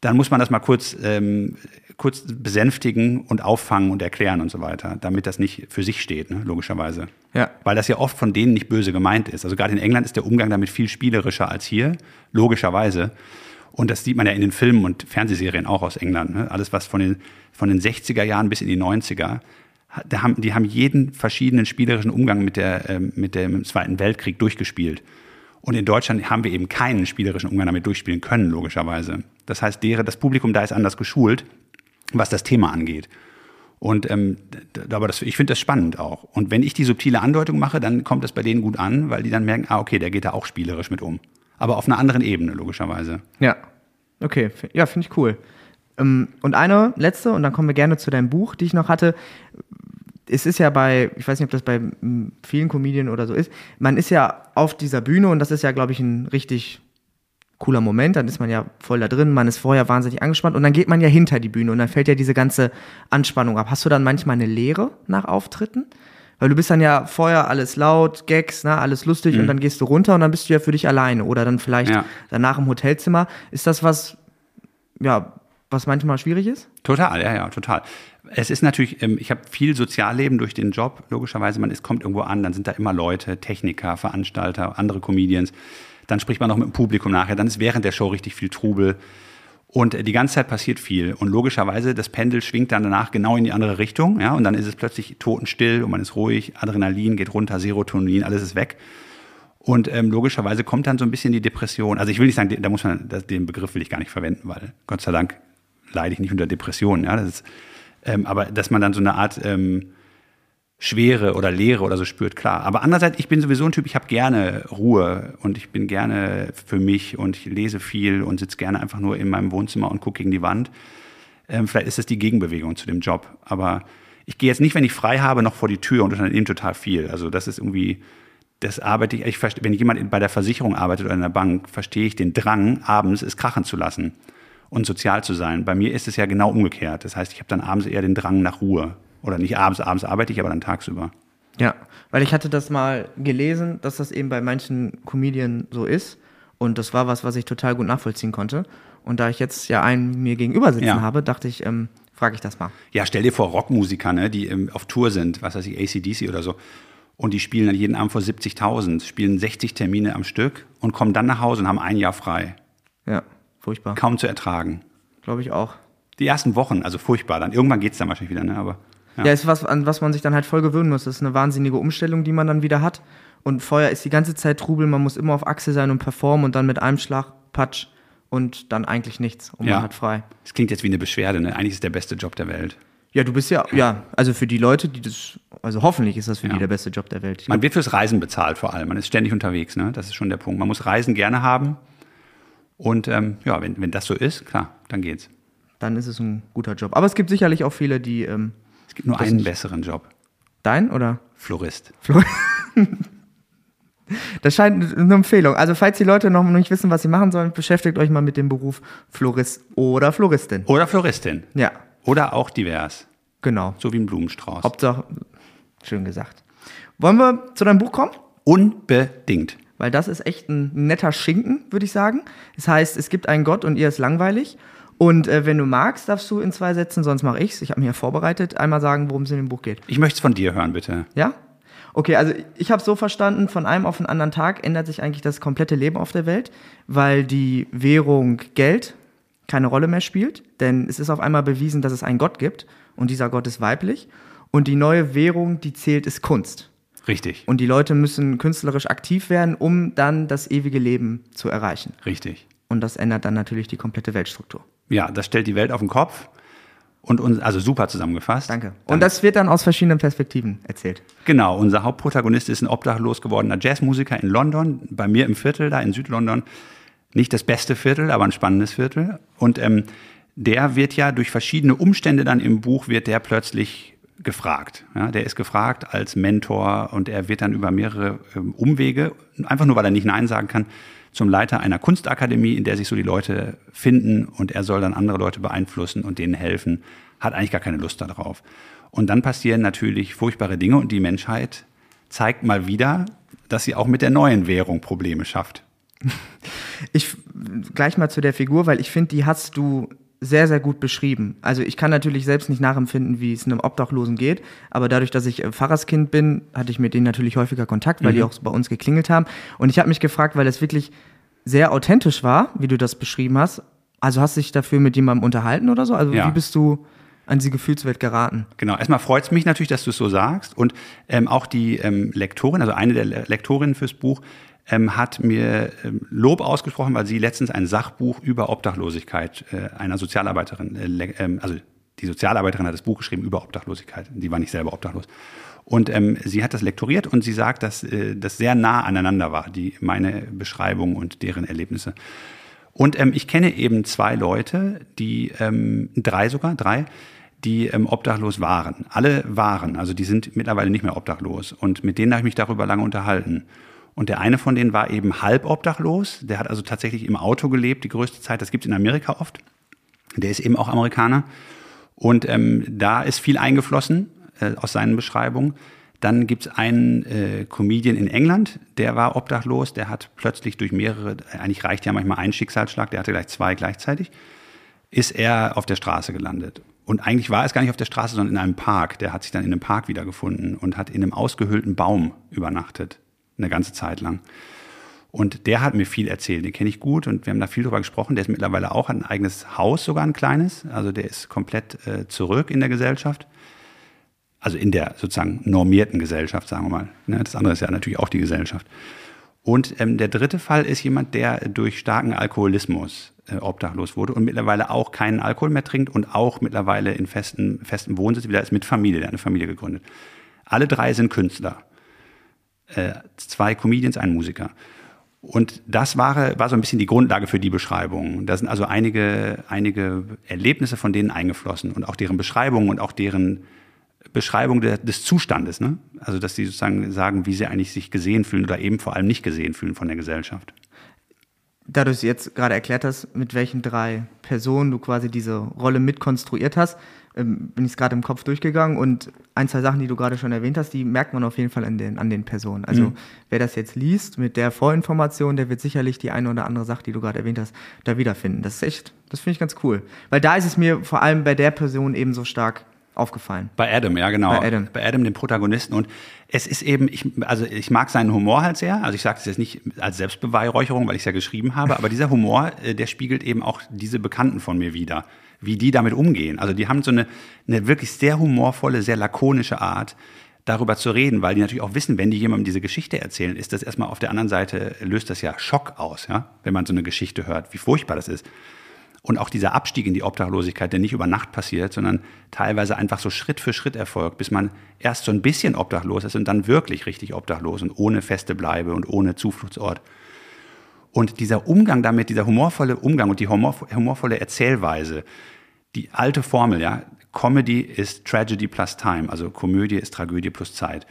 dann muss man das mal kurz, ähm, kurz besänftigen und auffangen und erklären und so weiter, damit das nicht für sich steht, ne, logischerweise. Ja. Weil das ja oft von denen nicht böse gemeint ist. Also gerade in England ist der Umgang damit viel spielerischer als hier, logischerweise. Und das sieht man ja in den Filmen und Fernsehserien auch aus England. Ne? Alles, was von den, von den 60er Jahren bis in die 90er, da haben, die haben jeden verschiedenen spielerischen Umgang mit, der, ähm, mit dem Zweiten Weltkrieg durchgespielt. Und in Deutschland haben wir eben keinen spielerischen Umgang damit durchspielen können, logischerweise. Das heißt, deren, das Publikum da ist anders geschult, was das Thema angeht. Und ähm, aber das, ich finde das spannend auch. Und wenn ich die subtile Andeutung mache, dann kommt das bei denen gut an, weil die dann merken, ah, okay, der geht da auch spielerisch mit um. Aber auf einer anderen Ebene, logischerweise. Ja. Okay, ja, finde ich cool. Ähm, Und eine letzte, und dann kommen wir gerne zu deinem Buch, die ich noch hatte. Es ist ja bei, ich weiß nicht, ob das bei mm, vielen Comedien oder so ist, man ist ja auf dieser Bühne und das ist ja, glaube ich, ein richtig cooler Moment, dann ist man ja voll da drin, man ist vorher wahnsinnig angespannt und dann geht man ja hinter die Bühne und dann fällt ja diese ganze Anspannung ab. Hast du dann manchmal eine Leere nach Auftritten? Weil du bist dann ja vorher alles laut, Gags, ne, alles lustig und dann gehst du runter und dann bist du ja für dich alleine oder dann vielleicht Ja. danach im Hotelzimmer. Ist das was, ja, was manchmal schwierig ist? Total, ja, ja, total. Es ist natürlich, ähm, ich habe viel Sozialleben durch den Job, logischerweise. Man ist, kommt irgendwo an, dann sind da immer Leute, Techniker, Veranstalter, andere Comedians. Dann spricht man noch mit dem Publikum nachher, dann ist während der Show richtig viel Trubel. Und äh, die ganze Zeit passiert viel. Und logischerweise, das Pendel schwingt dann danach genau in die andere Richtung. Ja? Und dann ist es plötzlich totenstill und man ist ruhig. Adrenalin geht runter, Serotonin, alles ist weg. Und ähm, logischerweise kommt dann so ein bisschen die Depression. Also ich will nicht sagen, da muss man, den Begriff will ich gar nicht verwenden, weil Gott sei Dank leide ich nicht unter Depressionen. Ja? Das ist, ähm, aber dass man dann so eine Art ähm, Schwere oder Leere oder so spürt, klar. Aber andererseits, ich bin sowieso ein Typ, ich habe gerne Ruhe und ich bin gerne für mich und ich lese viel und sitze gerne einfach nur in meinem Wohnzimmer und gucke gegen die Wand. Ähm, vielleicht ist das die Gegenbewegung zu dem Job. Aber ich gehe jetzt nicht, wenn ich frei habe, noch vor die Tür und unternehme total viel. Also das ist irgendwie, das arbeite ich, ich wenn jemand bei der Versicherung arbeitet oder in der Bank, verstehe ich den Drang, abends es krachen zu lassen und sozial zu sein. Bei mir ist es ja genau umgekehrt. Das heißt, ich habe dann abends eher den Drang nach Ruhe oder nicht abends, abends arbeite ich, aber dann tagsüber. Ja, weil ich hatte das mal gelesen, dass das eben bei manchen Comedien so ist. Und das war was, was ich total gut nachvollziehen konnte. Und da ich jetzt ja einen mir gegenüber sitzen ja. habe, dachte ich, ähm, frage ich das mal. Ja, stell dir vor, Rockmusiker, ne, die ähm, auf Tour sind, was weiß ich, ACDC oder so. Und die spielen dann jeden Abend vor 70.000, spielen 60 Termine am Stück und kommen dann nach Hause und haben ein Jahr frei. Ja, furchtbar. Kaum zu ertragen. Glaube ich auch. Die ersten Wochen, also furchtbar. Dann irgendwann geht es dann wahrscheinlich wieder, ne? Aber. Ja, ja ist was, an was man sich dann halt voll gewöhnen muss. Das ist eine wahnsinnige Umstellung, die man dann wieder hat. Und vorher ist die ganze Zeit Trubel, man muss immer auf Achse sein und performen und dann mit einem Schlag Patsch und dann eigentlich nichts und ja. man hat frei. Das klingt jetzt wie eine Beschwerde, ne? Eigentlich ist der beste Job der Welt. Ja, du bist ja, ja, also für die Leute, die das, also hoffentlich ist das für ja. die der beste Job der Welt. Man wird fürs Reisen bezahlt vor allem. Man ist ständig unterwegs, ne? Das ist schon der Punkt. Man muss Reisen gerne haben. Und ähm, ja, wenn, wenn das so ist, klar, dann geht's. Dann ist es ein guter Job. Aber es gibt sicherlich auch viele, die ähm, gibt nur einen besseren Job. Dein oder? Florist. Florist. Das scheint eine Empfehlung. Also, falls die Leute noch nicht wissen, was sie machen sollen, beschäftigt euch mal mit dem Beruf Florist oder Floristin. Oder Floristin. Ja. Oder auch divers. Genau. So wie ein Blumenstrauß. Hauptsache, schön gesagt. Wollen wir zu deinem Buch kommen? Unbedingt. Weil das ist echt ein netter Schinken, würde ich sagen. Das heißt, es gibt einen Gott und ihr ist langweilig. Und äh, wenn du magst, darfst du in zwei Sätzen, sonst mache ich's. Ich habe mir vorbereitet, einmal sagen, worum es in dem Buch geht. Ich möchte es von dir hören, bitte. Ja? Okay, also ich habe so verstanden, von einem auf den anderen Tag ändert sich eigentlich das komplette Leben auf der Welt, weil die Währung Geld keine Rolle mehr spielt, denn es ist auf einmal bewiesen, dass es einen Gott gibt und dieser Gott ist weiblich und die neue Währung, die zählt, ist Kunst. Richtig. Und die Leute müssen künstlerisch aktiv werden, um dann das ewige Leben zu erreichen. Richtig. Und das ändert dann natürlich die komplette Weltstruktur. Ja, das stellt die Welt auf den Kopf. Und uns, also super zusammengefasst. Danke. Und das wird dann aus verschiedenen Perspektiven erzählt. Genau, unser Hauptprotagonist ist ein obdachlos gewordener Jazzmusiker in London, bei mir im Viertel, da in Südlondon. Nicht das beste Viertel, aber ein spannendes Viertel. Und ähm, der wird ja durch verschiedene Umstände dann im Buch, wird der plötzlich gefragt. Ja, der ist gefragt als Mentor und er wird dann über mehrere ähm, Umwege, einfach nur weil er nicht Nein sagen kann, zum Leiter einer Kunstakademie, in der sich so die Leute finden und er soll dann andere Leute beeinflussen und denen helfen, hat eigentlich gar keine Lust darauf. Und dann passieren natürlich furchtbare Dinge und die Menschheit zeigt mal wieder, dass sie auch mit der neuen Währung Probleme schafft. Ich gleich mal zu der Figur, weil ich finde, die hast du sehr, sehr gut beschrieben. Also ich kann natürlich selbst nicht nachempfinden, wie es einem Obdachlosen geht, aber dadurch, dass ich äh, Pfarrerskind bin, hatte ich mit denen natürlich häufiger Kontakt, weil mhm. die auch bei uns geklingelt haben. Und ich habe mich gefragt, weil das wirklich sehr authentisch war, wie du das beschrieben hast. Also hast du dich dafür mit jemandem unterhalten oder so? Also ja. wie bist du an diese Gefühlswelt geraten? Genau, erstmal freut es mich natürlich, dass du es so sagst. Und ähm, auch die ähm, Lektorin, also eine der Lektorinnen fürs Buch, ähm, hat mir ähm, Lob ausgesprochen, weil sie letztens ein Sachbuch über Obdachlosigkeit äh, einer Sozialarbeiterin, äh, ähm, also die Sozialarbeiterin hat das Buch geschrieben über Obdachlosigkeit. Die war nicht selber obdachlos. Und ähm, sie hat das lektoriert und sie sagt, dass äh, das sehr nah aneinander war, die meine Beschreibung und deren Erlebnisse. Und ähm, ich kenne eben zwei Leute, die ähm, drei sogar, drei, die ähm, obdachlos waren. Alle waren, also die sind mittlerweile nicht mehr obdachlos. Und mit denen habe ich mich darüber lange unterhalten. Und der eine von denen war eben halb obdachlos. Der hat also tatsächlich im Auto gelebt, die größte Zeit. Das gibt es in Amerika oft. Der ist eben auch Amerikaner. Und ähm, da ist viel eingeflossen äh, aus seinen Beschreibungen. Dann gibt es einen äh, Comedian in England, der war obdachlos, der hat plötzlich durch mehrere, eigentlich reicht ja manchmal ein Schicksalsschlag, der hatte gleich zwei gleichzeitig, ist er auf der Straße gelandet. Und eigentlich war es gar nicht auf der Straße, sondern in einem Park. Der hat sich dann in einem Park wiedergefunden und hat in einem ausgehöhlten Baum übernachtet eine ganze Zeit lang. Und der hat mir viel erzählt, den kenne ich gut und wir haben da viel drüber gesprochen. Der ist mittlerweile auch ein eigenes Haus, sogar ein kleines. Also der ist komplett äh, zurück in der Gesellschaft. Also in der sozusagen normierten Gesellschaft, sagen wir mal. Ne, das andere ist ja natürlich auch die Gesellschaft. Und ähm, der dritte Fall ist jemand, der durch starken Alkoholismus äh, obdachlos wurde und mittlerweile auch keinen Alkohol mehr trinkt und auch mittlerweile in festen, festen Wohnsitz wieder ist mit Familie, der hat eine Familie gegründet. Alle drei sind Künstler. Äh, zwei Comedians, ein Musiker. Und das war, war so ein bisschen die Grundlage für die Beschreibung. Da sind also einige, einige Erlebnisse von denen eingeflossen und auch deren Beschreibungen und auch deren Beschreibung de, des Zustandes. Ne? Also, dass sie sozusagen sagen, wie sie eigentlich sich gesehen fühlen oder eben vor allem nicht gesehen fühlen von der Gesellschaft. Da du es jetzt gerade erklärt hast, mit welchen drei Personen du quasi diese Rolle mitkonstruiert hast, ähm, bin ich es gerade im Kopf durchgegangen und ein, zwei Sachen, die du gerade schon erwähnt hast, die merkt man auf jeden Fall an den, an den Personen. Also mhm. wer das jetzt liest mit der Vorinformation, der wird sicherlich die eine oder andere Sache, die du gerade erwähnt hast, da wiederfinden. Das ist echt, das finde ich ganz cool. Weil da ist es mir vor allem bei der Person eben so stark aufgefallen. Bei Adam, ja genau. Bei Adam. Bei Adam, dem Protagonisten. Und es ist eben, ich, also ich mag seinen Humor halt sehr. Also ich sage es jetzt nicht als Selbstbeweihräucherung, weil ich es ja geschrieben habe, aber dieser Humor, äh, der spiegelt eben auch diese Bekannten von mir wieder, wie die damit umgehen. Also die haben so eine, eine wirklich sehr humorvolle, sehr lakonische Art, darüber zu reden, weil die natürlich auch wissen, wenn die jemandem diese Geschichte erzählen, ist das erstmal auf der anderen Seite, löst das ja Schock aus, ja, wenn man so eine Geschichte hört, wie furchtbar das ist. Und auch dieser Abstieg in die Obdachlosigkeit, der nicht über Nacht passiert, sondern teilweise einfach so Schritt für Schritt erfolgt, bis man erst so ein bisschen obdachlos ist und dann wirklich richtig obdachlos und ohne feste Bleibe und ohne Zufluchtsort. Und dieser Umgang damit, dieser humorvolle Umgang und die humorvolle Erzählweise, die alte Formel, ja, Comedy ist Tragedy plus Time, also Komödie ist Tragödie plus Zeit.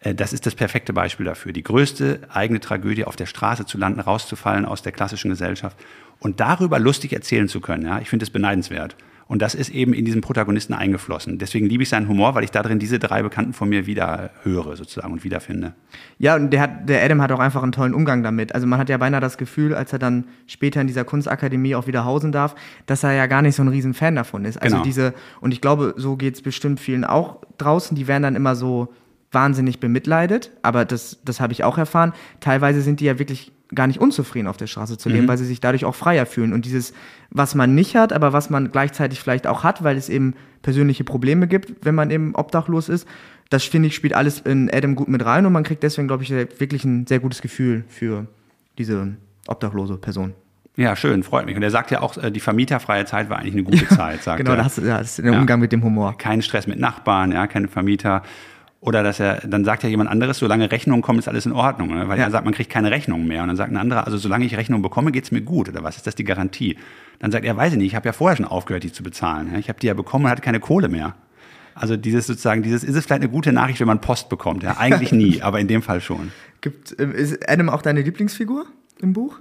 Äh, das ist das perfekte Beispiel dafür. Die größte eigene Tragödie, auf der Straße zu landen, rauszufallen aus der klassischen Gesellschaft und darüber lustig erzählen zu können, ja, ich finde das beneidenswert. Und das ist eben in diesen Protagonisten eingeflossen. Deswegen liebe ich seinen Humor, weil ich darin diese drei Bekannten von mir wieder höre sozusagen und wiederfinde. Ja, und der, hat, der Adam hat auch einfach einen tollen Umgang damit. Also man hat ja beinahe das Gefühl, als er dann später in dieser Kunstakademie auch wieder hausen darf, dass er ja gar nicht so ein riesen Fan davon ist. Also Genau. diese, und ich glaube, so geht es bestimmt vielen auch draußen, die werden dann immer so wahnsinnig bemitleidet, aber das, das habe ich auch erfahren. Teilweise sind die ja wirklich gar nicht unzufrieden auf der Straße zu leben, weil sie sich dadurch auch freier fühlen. Und dieses, was man nicht hat, aber was man gleichzeitig vielleicht auch hat, weil es eben persönliche Probleme gibt, wenn man eben obdachlos ist, das finde ich, spielt alles in Adam gut mit rein und man kriegt deswegen, glaube ich, wirklich ein sehr gutes Gefühl für diese obdachlose Person. Ja, schön, freut mich. Und er sagt ja auch, äh, die vermieterfreie Zeit war eigentlich eine gute Zeit, sagt Genau, er. das, ja, das ist der Ja. Umgang mit dem Humor. Kein Stress mit Nachbarn, ja, keine Vermieter. Oder dass er, dann sagt ja jemand anderes, solange Rechnungen kommen, ist alles in Ordnung. Ne? Weil Ja. er sagt, man kriegt keine Rechnung mehr. Und dann sagt ein anderer, also solange ich Rechnungen bekomme, geht's mir gut. Oder was ist das die Garantie? Dann sagt er, weiß ich nicht, ich habe ja vorher schon aufgehört, die zu bezahlen. Ja? Ich habe die ja bekommen und hatte keine Kohle mehr. Also dieses sozusagen, dieses, ist es vielleicht eine gute Nachricht, wenn man Post bekommt? Ja, eigentlich nie, aber in dem Fall schon. Gibt, ähm, ist Adam auch deine Lieblingsfigur im Buch?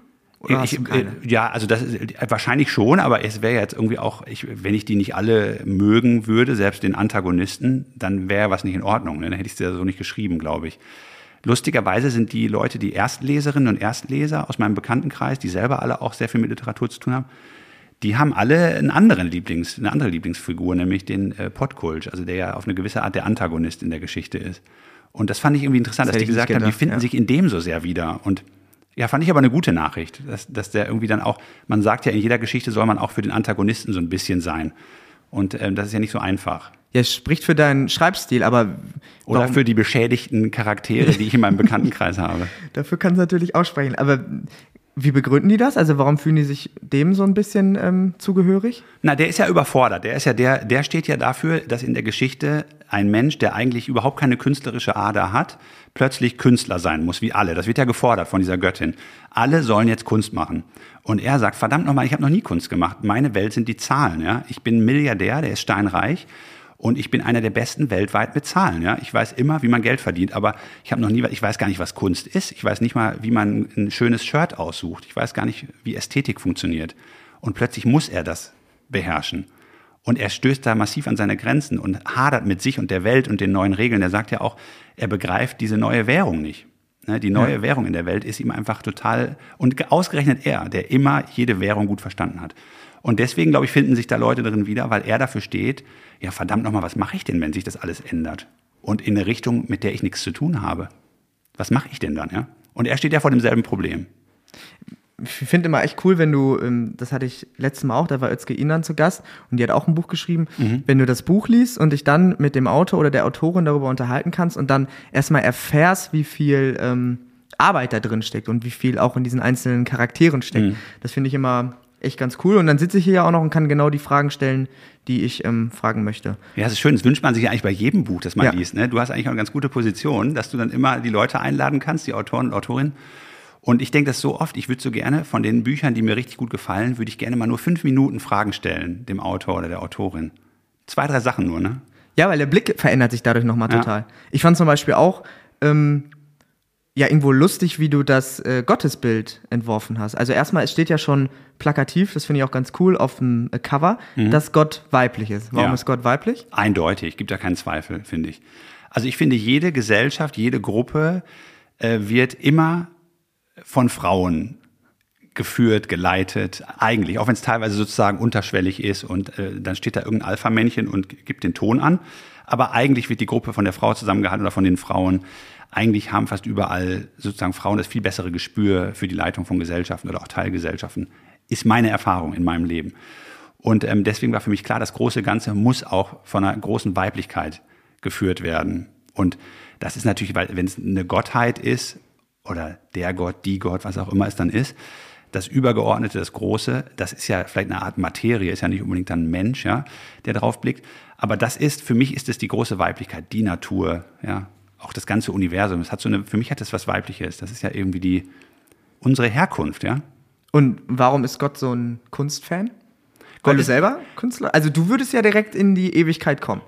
Ich, äh, ja, also das ist äh, wahrscheinlich schon, aber es wäre jetzt irgendwie auch, ich, wenn ich die nicht alle mögen würde, selbst den Antagonisten, dann wäre was nicht in Ordnung. Ne? Dann hätte ich es ja so nicht geschrieben, glaube ich. Lustigerweise sind die Leute, die Erstleserinnen und Erstleser aus meinem Bekanntenkreis, die selber alle auch sehr viel mit Literatur zu tun haben, die haben alle einen anderen Lieblings, eine andere Lieblingsfigur, nämlich den äh, Podkulch, also der ja auf eine gewisse Art der Antagonist in der Geschichte ist. Und das fand ich irgendwie interessant, Das dass die gesagt haben, die finden ja. sich in dem so sehr wieder. Und ja, fand ich aber eine gute Nachricht, dass, dass der irgendwie dann auch, man sagt ja, in jeder Geschichte soll man auch für den Antagonisten so ein bisschen sein. Und ähm, das ist ja nicht so einfach. Ja, es spricht für deinen Schreibstil, aber Oder warum- für die beschädigten Charaktere, die ich in meinem Bekanntenkreis habe. dafür kann es natürlich auch sprechen. Aber wie begründen die das? Also warum fühlen die sich dem so ein bisschen ähm, zugehörig? Na, der ist ja überfordert. Der ist ja der, der steht ja dafür, dass in der Geschichte ein Mensch, der eigentlich überhaupt keine künstlerische Ader hat, plötzlich Künstler sein muss, wie alle. Das wird ja gefordert von dieser Göttin. Alle sollen jetzt Kunst machen. Und er sagt, verdammt nochmal, ich habe noch nie Kunst gemacht. Meine Welt sind die Zahlen. Ja? Ich bin Milliardär, der ist steinreich. Und ich bin einer der besten weltweit mit Zahlen. Ja? Ich weiß immer, wie man Geld verdient, aber ich habe noch nie, ich weiß gar nicht, was Kunst ist. Ich weiß nicht mal, wie man ein schönes Shirt aussucht. Ich weiß gar nicht, wie Ästhetik funktioniert. Und plötzlich muss er das beherrschen. Und er stößt da massiv an seine Grenzen und hadert mit sich und der Welt und den neuen Regeln. Er sagt ja auch, er begreift diese neue Währung nicht. Ne, Die neue Währung in der Welt ist ihm einfach total, und ge- ausgerechnet er, der immer jede Währung gut verstanden hat. Und deswegen, glaube ich, finden sich da Leute drin wieder, weil er dafür steht, ja verdammt nochmal, was mache ich denn, wenn sich das alles ändert? Und in eine Richtung, mit der ich nichts zu tun habe. Was mache ich denn dann, ja? Und er steht ja vor demselben Problem. Ich finde immer echt cool, wenn du, ähm, das hatte ich letztes Mal auch, da war Özge Inan zu Gast und die hat auch ein Buch geschrieben, Mhm. wenn du das Buch liest und dich dann mit dem Autor oder der Autorin darüber unterhalten kannst und dann erstmal erfährst, wie viel ähm, Arbeit da drin steckt und wie viel auch in diesen einzelnen Charakteren steckt. Mhm. Das finde ich immer echt ganz cool und dann sitze ich hier ja auch noch und kann genau die Fragen stellen, die ich ähm, fragen möchte. Ja, das ist schön. Das wünscht man sich ja eigentlich bei jedem Buch, das man Ja. liest. Ne? Du hast eigentlich auch eine ganz gute Position, dass du dann immer die Leute einladen kannst, die Autoren und Autorinnen. Und ich denke das so oft, ich würde so gerne von den Büchern, die mir richtig gut gefallen, würde ich gerne mal nur fünf Minuten Fragen stellen, dem Autor oder der Autorin. Zwei, drei Sachen nur, ne? Ja, weil der Blick verändert sich dadurch nochmal Ja. total. Ich fand zum Beispiel auch, ähm, ja, irgendwo lustig, wie du das äh, Gottesbild entworfen hast. Also erstmal, es steht ja schon plakativ, das finde ich auch ganz cool, auf dem äh, Cover, dass Gott weiblich ist. Warum Mhm. Ja. ist Gott weiblich? Eindeutig, gibt da keinen Zweifel, finde ich. Also ich finde, jede Gesellschaft, jede Gruppe äh, wird immer von Frauen geführt, geleitet, eigentlich, auch wenn es teilweise sozusagen unterschwellig ist und äh, dann steht da irgendein Alpha-Männchen und gibt den Ton an. Aber eigentlich wird die Gruppe von der Frau zusammengehalten oder von den Frauen. Eigentlich haben fast überall sozusagen Frauen das viel bessere Gespür für die Leitung von Gesellschaften oder auch Teilgesellschaften. Ist meine Erfahrung in meinem Leben. Und ähm, deswegen war für mich klar, das große Ganze muss auch von einer großen Weiblichkeit geführt werden. Und das ist natürlich, weil wenn es eine Gottheit ist oder der Gott, die Gott, was auch immer es dann ist, das Übergeordnete, das Große, das ist ja vielleicht eine Art Materie, ist ja nicht unbedingt dann ein Mensch, ja, der drauf blickt. Aber das ist, für mich ist es die große Weiblichkeit, die Natur, ja, auch das ganze Universum. Es hat so eine, für mich hat das was Weibliches. Das ist ja irgendwie die, unsere Herkunft, ja. Und warum ist Gott so ein Kunstfan? Gott Weil du ist- selber Künstler? Also du würdest ja direkt in die Ewigkeit kommen.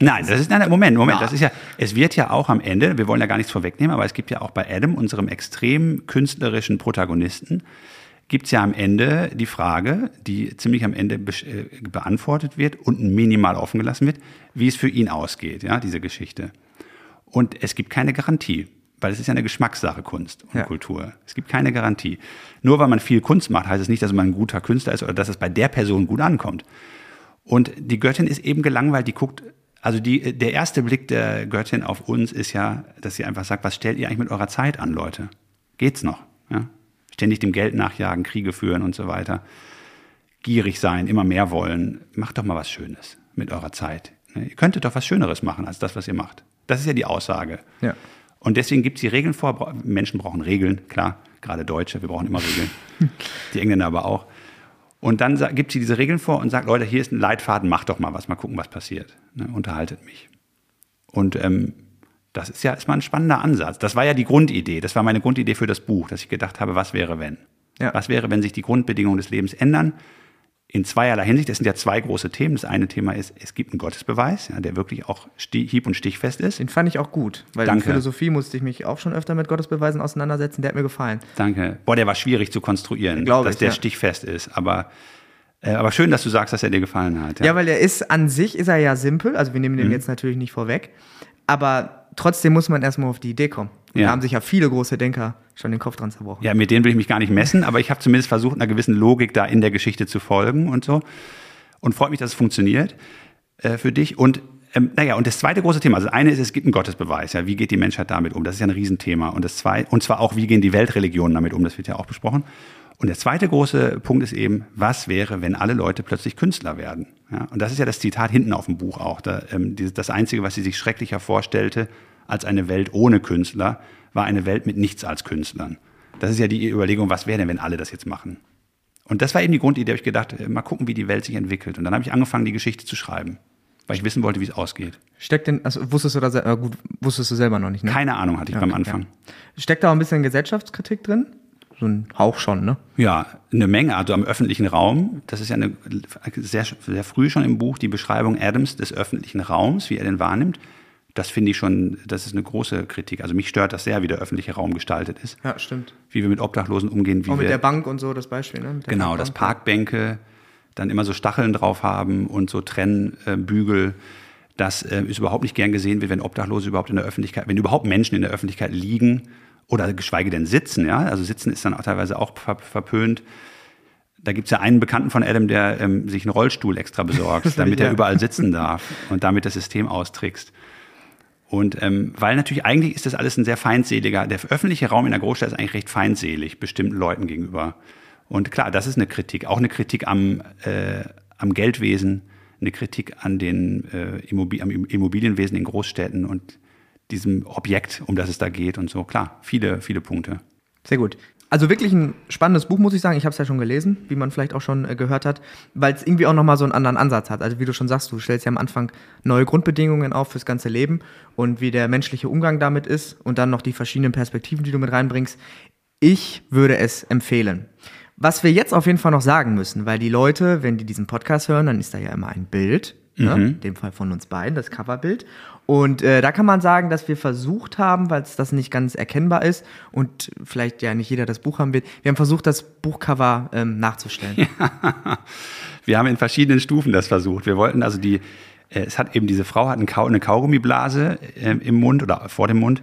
Nein, das ist, nein, Moment, Moment, das ist ja, es wird ja auch am Ende, wir wollen ja gar nichts vorwegnehmen, aber es gibt ja auch bei Adam, unserem extrem künstlerischen Protagonisten, gibt es ja am Ende die Frage, die ziemlich am Ende be äh, beantwortet wird und minimal offen gelassen wird, wie es für ihn ausgeht, ja, diese Geschichte. Und es gibt keine Garantie, weil es ist ja eine Geschmackssache, Kunst und Ja. Kultur. Es gibt keine Garantie. Nur weil man viel Kunst macht, heißt es nicht, dass man ein guter Künstler ist oder dass es bei der Person gut ankommt. Und die Göttin ist eben gelangweilt, die guckt, also die, der erste Blick der Göttin auf uns ist ja, dass sie einfach sagt, was stellt ihr eigentlich mit eurer Zeit an, Leute? Geht's noch? Ja? Ständig dem Geld nachjagen, Kriege führen und so weiter. Gierig sein, immer mehr wollen. Macht doch mal was Schönes mit eurer Zeit. Ne? Ihr könntet doch was Schöneres machen als das, was ihr macht. Das ist ja die Aussage. Ja. Und deswegen gibt es die Regeln vor. Menschen brauchen Regeln, klar. Gerade Deutsche, wir brauchen immer Regeln. die Engländer aber auch. Und dann gibt sie diese Regeln vor und sagt, Leute, hier ist ein Leitfaden, macht doch mal was, mal gucken, was passiert. Ne? Unterhaltet mich. Und ähm, das ist ja ist mal ein spannender Ansatz. Das war ja die Grundidee. Das war meine Grundidee für das Buch, dass ich gedacht habe, was wäre, wenn? Ja. Was wäre, wenn sich die Grundbedingungen des Lebens ändern? In zweierlei Hinsicht. Das sind ja zwei große Themen. Das eine Thema ist, es gibt einen Gottesbeweis, ja, der wirklich auch hieb- und stichfest ist. Den fand ich auch gut, weil Danke. in Philosophie musste ich mich auch schon öfter mit Gottesbeweisen auseinandersetzen. Der hat mir gefallen. Danke. Boah, der war schwierig zu konstruieren, Glaube dass ich, der ja. stichfest ist. Aber, äh, aber schön, dass du sagst, dass er dir gefallen hat. Ja, weil er ist an sich ist er ja simpel, also wir nehmen Mhm. den jetzt natürlich nicht vorweg, aber trotzdem muss man erstmal auf die Idee kommen. Ja. Da haben sich ja viele große Denker schon den Kopf dran zerbrochen. Ja, mit denen will ich mich gar nicht messen, aber ich habe zumindest versucht, einer gewissen Logik da in der Geschichte zu folgen und so. Und freut mich, dass es funktioniert äh, für dich. Und ähm, naja, und das zweite große Thema, also das eine ist, es gibt einen Gottesbeweis, ja, wie geht die Menschheit damit um? Das ist ja ein Riesenthema. Und das zweite, und zwar auch, wie gehen die Weltreligionen damit um, das wird ja auch besprochen. Und der zweite große Punkt ist eben, was wäre, wenn alle Leute plötzlich Künstler werden? Ja, und das ist ja das Zitat hinten auf dem Buch auch. Da, ähm, das Einzige, was sie sich schrecklicher vorstellte als eine Welt ohne Künstler, war eine Welt mit nichts als Künstlern. Das ist ja die Überlegung, was wäre denn, wenn alle das jetzt machen? Und das war eben die Grundidee, habe ich gedacht, äh, mal gucken, wie die Welt sich entwickelt. Und dann habe ich angefangen, die Geschichte zu schreiben, weil ich wissen wollte, wie es ausgeht. Steckt denn, also wusstest du da äh, gut, wusstest du selber noch nicht, ne? Keine Ahnung hatte ich Ja, beim Anfang. ja. Steckt da auch ein bisschen Gesellschaftskritik drin? So ein Hauch schon, ne? Ja, eine Menge. Also am öffentlichen Raum, das ist ja eine, sehr, sehr früh schon im Buch die Beschreibung Adams des öffentlichen Raums, wie er den wahrnimmt. Das finde ich schon, das ist eine große Kritik. Also mich stört das sehr, wie der öffentliche Raum gestaltet ist. Ja, stimmt. Wie wir mit Obdachlosen umgehen, wie Auch mit wir der Bank und so das Beispiel, ne? Genau, dass Parkbank. Parkbänke dann immer so Stacheln drauf haben und so Trennbügel, dass äh, es überhaupt nicht gern gesehen wird, wenn Obdachlose überhaupt in der Öffentlichkeit, wenn überhaupt Menschen in der Öffentlichkeit liegen oder geschweige denn sitzen, ja. Also sitzen ist dann auch teilweise auch ver verpönt. Da gibt's ja einen Bekannten von Adam, der ähm, sich einen Rollstuhl extra besorgt, damit Ja. er überall sitzen darf und damit das System austrickst. Und ähm, weil natürlich eigentlich ist das alles ein sehr feindseliger, der öffentliche Raum in der Großstadt ist eigentlich recht feindselig bestimmten Leuten gegenüber. Und klar, das ist eine Kritik, auch eine Kritik am, äh, am Geldwesen, eine Kritik an den äh, Immobil am Immobilienwesen in Großstädten und diesem Objekt, um das es da geht und so. Klar, viele, viele Punkte. Sehr gut. Also wirklich ein spannendes Buch, muss ich sagen. Ich habe es ja schon gelesen, wie man vielleicht auch schon äh, gehört hat, weil es irgendwie auch nochmal so einen anderen Ansatz hat. Also wie du schon sagst, du stellst ja am Anfang neue Grundbedingungen auf fürs ganze Leben und wie der menschliche Umgang damit ist und dann noch die verschiedenen Perspektiven, die du mit reinbringst. Ich würde es empfehlen. Was wir jetzt auf jeden Fall noch sagen müssen, weil die Leute, wenn die diesen Podcast hören, dann ist da ja immer ein Bild, ne? Mhm. in dem Fall von uns beiden, das Coverbild. Und äh, da kann man sagen, dass wir versucht haben, weil es das nicht ganz erkennbar ist und vielleicht ja nicht jeder das Buch haben wird, wir haben versucht, das Buchcover ähm, nachzustellen. Wir haben in verschiedenen Stufen das versucht. Wir wollten also die, äh, es hat eben diese Frau hat einen Kau eine Kaugummiblase äh, im Mund oder vor dem Mund.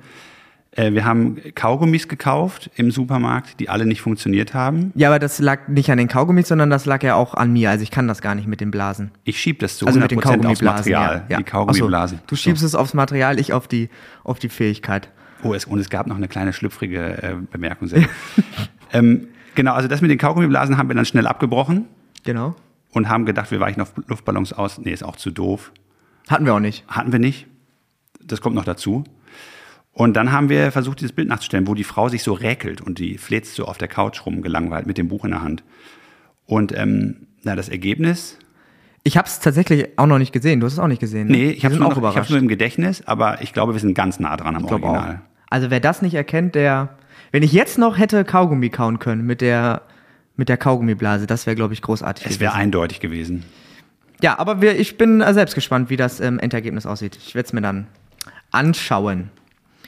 Äh, wir haben Kaugummis gekauft im Supermarkt, die alle nicht funktioniert haben. Ja, aber das lag nicht an den Kaugummis, sondern das lag ja auch an mir. Also ich kann das gar nicht mit den Blasen. Ich schieb das zu Also 100% mit den aufs. Material, ja, ja. die Kaugummiblasen. So, du schiebst es aufs Material, ich auf die, auf die Fähigkeit. Oh, es, und es gab noch eine kleine schlüpfrige äh, Bemerkung. Ähm, genau, also das mit den Kaugummiblasen haben wir dann schnell abgebrochen Genau. und haben gedacht, wir weichen auf Luftballons aus. Nee, ist auch zu doof. Hatten wir auch nicht. Hatten wir nicht. Das kommt noch dazu. Und dann haben wir versucht, dieses Bild nachzustellen, wo die Frau sich so räkelt und die fläzt so auf der Couch rum, gelangweilt mit dem Buch in der Hand. Und ähm, na, das Ergebnis, Ich habe es tatsächlich auch noch nicht gesehen. Du hast es auch nicht gesehen. ne? nee, ich habe nur, auch noch- ich hab's überrascht. nur im Gedächtnis, aber ich glaube, wir sind ganz nah dran am Ich glaube auch. Original. Also wer das nicht erkennt, der. Wenn ich jetzt noch hätte Kaugummi kauen können mit der mit der Kaugummiblase, das wäre glaube ich großartig. Es wäre eindeutig gewesen. Ja, aber wir, ich bin äh, selbst gespannt, wie das ähm, Endergebnis aussieht. Ich werde es mir dann anschauen.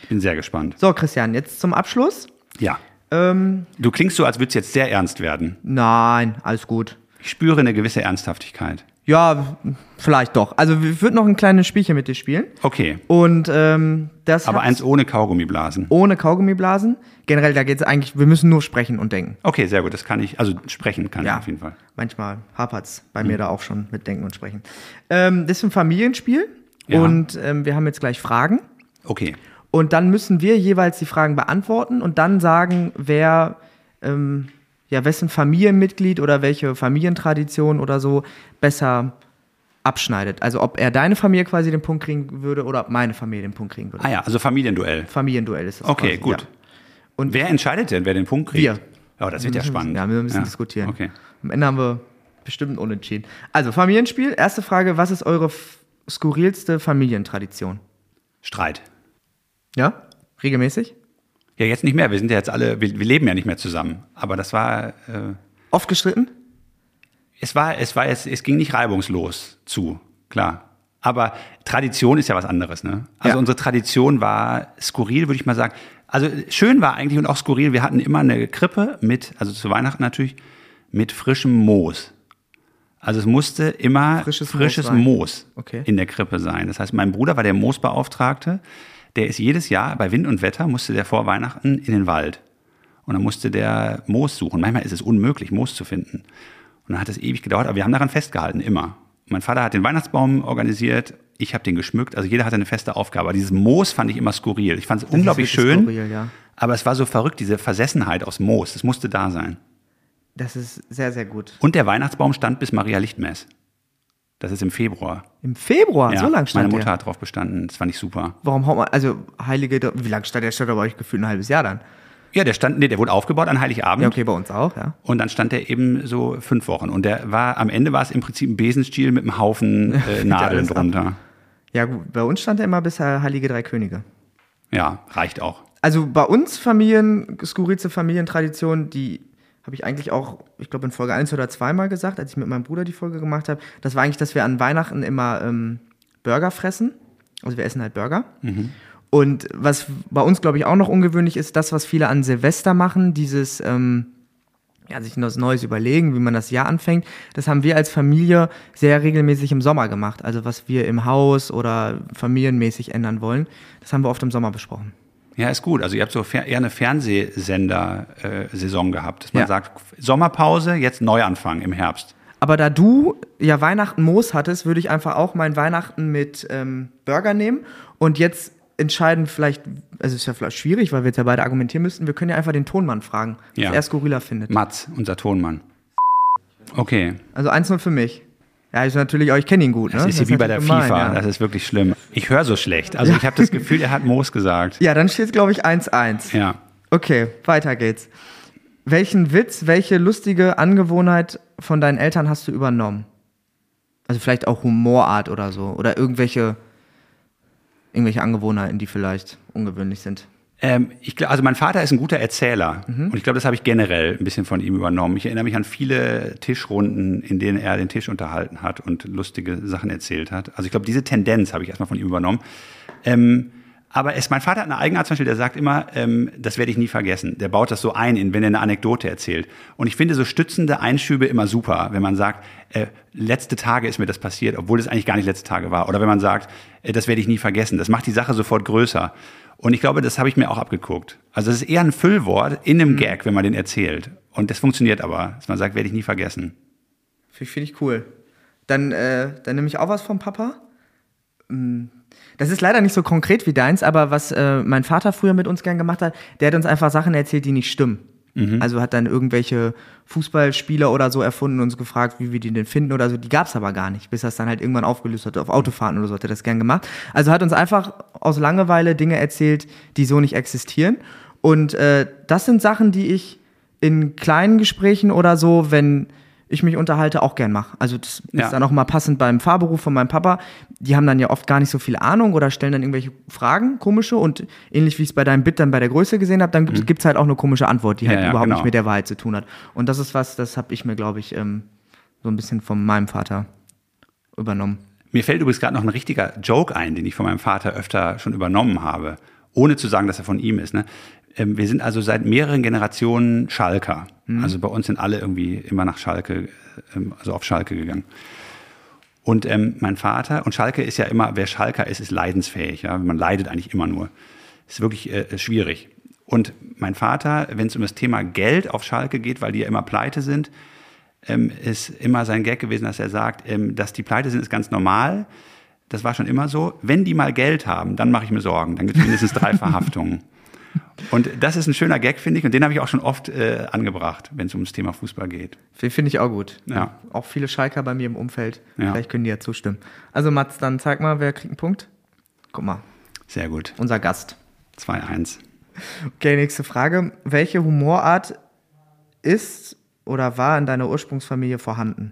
Bin sehr gespannt. So, Christian, jetzt zum Abschluss. Ja. Ähm, Du klingst so, als würde es jetzt sehr ernst werden. nein, alles gut. Ich spüre eine gewisse Ernsthaftigkeit. Ja, vielleicht doch. Also ich würde noch ein kleines Spielchen mit dir spielen. Okay. Und ähm, das Aber eins ohne Kaugummiblasen. ohne Kaugummiblasen. Generell, da geht es eigentlich, wir müssen nur sprechen und denken. Okay, sehr gut. Das kann ich, also sprechen kann ich auf jeden Fall. Manchmal hapert's bei mir da auch schon mit Denken und Sprechen. Ähm, das ist ein Familienspiel Ja. und ähm, wir haben jetzt gleich Fragen. Okay. Und dann müssen wir jeweils die Fragen beantworten und dann sagen, wer, ähm, ja, wessen Familienmitglied oder welche Familientradition oder so besser abschneidet. Also ob er deine Familie quasi den Punkt kriegen würde oder ob meine Familie den Punkt kriegen würde. Ah ja, also Familienduell. Familienduell ist das Okay, quasi, gut. Ja. Und Wer entscheidet denn, wer den Punkt kriegt? Wir. Ja, das wird ja spannend. Ja, wir müssen diskutieren. Okay. Am Ende haben wir bestimmt Unentschieden. Also, Familienspiel. Erste Frage: Was ist eure skurrilste Familientradition? Streit. Ja? Regelmäßig? Ja, jetzt nicht mehr. Wir sind ja jetzt alle, wir, wir leben ja nicht mehr zusammen. Aber das war, äh, Oft gestritten? es war, es war, es, es ging nicht reibungslos zu, klar. Aber Tradition ist ja was anderes, ne? Also Ja. unsere Tradition war skurril, würde ich mal sagen. Also schön war eigentlich und auch skurril. Wir hatten immer eine Krippe mit, also zu Weihnachten natürlich, mit frischem Moos. Also es musste immer Frisches frisches, Moos Moos. Okay. in der Krippe sein. Das heißt, mein Bruder war der Moosbeauftragte. Der ist jedes Jahr bei Wind und Wetter musste der vor Weihnachten in den Wald. Und dann musste der Moos suchen. Manchmal ist es unmöglich, Moos zu finden. Und dann hat es ewig gedauert, aber wir haben daran festgehalten, immer. Mein Vater hat den Weihnachtsbaum organisiert, ich habe den geschmückt, also jeder hatte eine feste Aufgabe. Aber dieses Moos fand ich immer skurril. Ich fand es unglaublich schön, skurril, ja. aber es war so verrückt, diese Versessenheit aus Moos. Es musste da sein. Das ist sehr, sehr gut. Und der Weihnachtsbaum stand bis Maria Lichtmess. Das ist im Februar. Im Februar, Ja, so lange stand Meine Mutter der. hat drauf bestanden. Das fand ich super. Warum haut man, also Heilige, wie lange stand der? Stand aber euch gefühlt ein halbes Jahr dann. Ja, der stand, nee, der wurde aufgebaut an Heiligabend. Ja, okay, bei uns auch, ja. Und dann stand der eben so fünf Wochen. Und der war, am Ende war es im Prinzip ein Besenstiel mit einem Haufen äh, Nadeln ab. drunter. Ja, gut, bei uns stand er immer bis äh, Heilige Drei Könige. Ja, reicht auch. Also bei uns Familien, skurrilste Familientradition, die habe ich eigentlich auch, ich glaube in Folge 1 oder 2 mal gesagt, als ich mit meinem Bruder die Folge gemacht habe. Das war eigentlich, dass wir an Weihnachten immer ähm, Burger fressen. Also wir essen halt Burger. Und was bei uns, glaube ich, auch noch ungewöhnlich ist, das, was viele an Silvester machen, dieses ähm, ja, sich was Neues überlegen, wie man das Jahr anfängt. Das haben wir als Familie sehr regelmäßig im Sommer gemacht. Also was wir im Haus oder familienmäßig ändern wollen, das haben wir oft im Sommer besprochen. Ja, ist gut. Also ihr habt so eher eine Fernsehsender-Saison gehabt, dass man Ja. sagt, Sommerpause, jetzt Neuanfang im Herbst. Aber da du ja Weihnachten Moos hattest, würde ich einfach auch mein Weihnachten mit ähm, Burger nehmen und jetzt entscheiden vielleicht, also ist ja vielleicht schwierig, weil wir jetzt ja beide argumentieren müssten, wir können ja einfach den Tonmann fragen, was Ja. er skurriler findet. Mats, unser Tonmann. Okay, Also 1-0 für mich. Ja, ist natürlich auch, ich kenne ihn gut, das ne? ist wie bei der natürlich FIFA. gemein, Das ist wirklich schlimm. Ich höre so schlecht. Also ich habe das Gefühl, er hat Moos gesagt. ja. ja, dann steht es, glaube ich, 1-1. Ja. Okay, weiter geht's. Welchen Witz, welche lustige Angewohnheit von deinen Eltern hast du übernommen? Also vielleicht auch Humorart oder so. Oder irgendwelche, irgendwelche Angewohnheiten, die vielleicht ungewöhnlich sind. Ähm, ich also mein Vater ist ein guter Erzähler und ich glaube, das habe ich generell ein bisschen von ihm übernommen. Ich erinnere mich an viele Tischrunden, in denen er den Tisch unterhalten hat und lustige Sachen erzählt hat. Also ich glaube, diese Tendenz habe ich erstmal von ihm übernommen. Ähm, aber es, mein Vater hat eine Eigenart zum Beispiel, der sagt immer, ähm, das werde ich nie vergessen. Der baut das so ein, in, wenn er eine Anekdote erzählt. Und ich finde so stützende Einschübe immer super, wenn man sagt, äh, letzte Tage ist mir das passiert, obwohl es eigentlich gar nicht letzte Tage war. Oder wenn man sagt, äh, das werde ich nie vergessen. Das macht die Sache sofort größer. Und ich glaube, das habe ich mir auch abgeguckt. Also es ist eher ein Füllwort in einem Gag, wenn man den erzählt. Und das funktioniert aber, dass man sagt, werde ich nie vergessen. Finde find ich cool. Dann, äh, dann nehme ich auch was vom Papa. Mm, Das ist leider nicht so konkret wie deins, aber was äh, mein Vater früher mit uns gern gemacht hat, der hat uns einfach Sachen erzählt, die nicht stimmen. Also hat dann irgendwelche Fußballspieler oder so erfunden und uns gefragt, wie wir die denn finden oder so. Die gab es aber gar nicht, bis er es dann halt irgendwann aufgelöst hat. Auf Autofahrten oder so hat er das gern gemacht. Also hat uns einfach aus Langeweile Dinge erzählt, die so nicht existieren. Und äh, das sind Sachen, die ich in kleinen Gesprächen oder so, wenn ich mich unterhalte, auch gern mache. Also das Ja. ist dann auch mal passend beim Fahrberuf von meinem Papa. Die haben dann ja oft gar nicht so viel Ahnung oder stellen dann irgendwelche Fragen, komische. Und ähnlich wie ich es bei deinem Bit dann bei der Größe gesehen habe, dann gibt es halt auch eine komische Antwort, die Ja, halt ja, überhaupt genau. nicht mit der Wahrheit zu tun hat. Und das ist was, das habe ich mir, glaube ich, ähm, so ein bisschen von meinem Vater übernommen. Mir fällt übrigens gerade noch ein richtiger Joke ein, den ich von meinem Vater öfter schon übernommen habe, ohne zu sagen, dass er von ihm ist. Ne? Ähm, wir sind also seit mehreren Generationen Schalker. Also bei uns sind alle irgendwie immer nach Schalke, ähm, also auf Schalke gegangen. Und ähm, mein Vater, und Schalke ist ja immer, wer Schalker ist, ist leidensfähig. Ja? Man leidet eigentlich immer nur. Ist wirklich äh, schwierig. Und mein Vater, wenn es um das Thema Geld auf Schalke geht, weil die ja immer pleite sind, ähm, ist immer sein Gag gewesen, dass er sagt, ähm, dass die pleite sind, ist ganz normal. Das war schon immer so. Wenn die mal Geld haben, dann mache ich mir Sorgen. Dann gibt es mindestens drei Verhaftungen. Und das ist ein schöner Gag, finde ich. Und den habe ich auch schon oft äh, angebracht, wenn es ums Thema Fußball geht. Finde ich auch gut. Ja. Auch viele Schalker bei mir im Umfeld. Ja. Vielleicht können die ja zustimmen. Also Mats, dann zeig mal, wer kriegt einen Punkt? Guck mal, Sehr gut. unser Gast. 2-1. Okay, nächste Frage. Welche Humorart ist oder war in deiner Ursprungsfamilie vorhanden?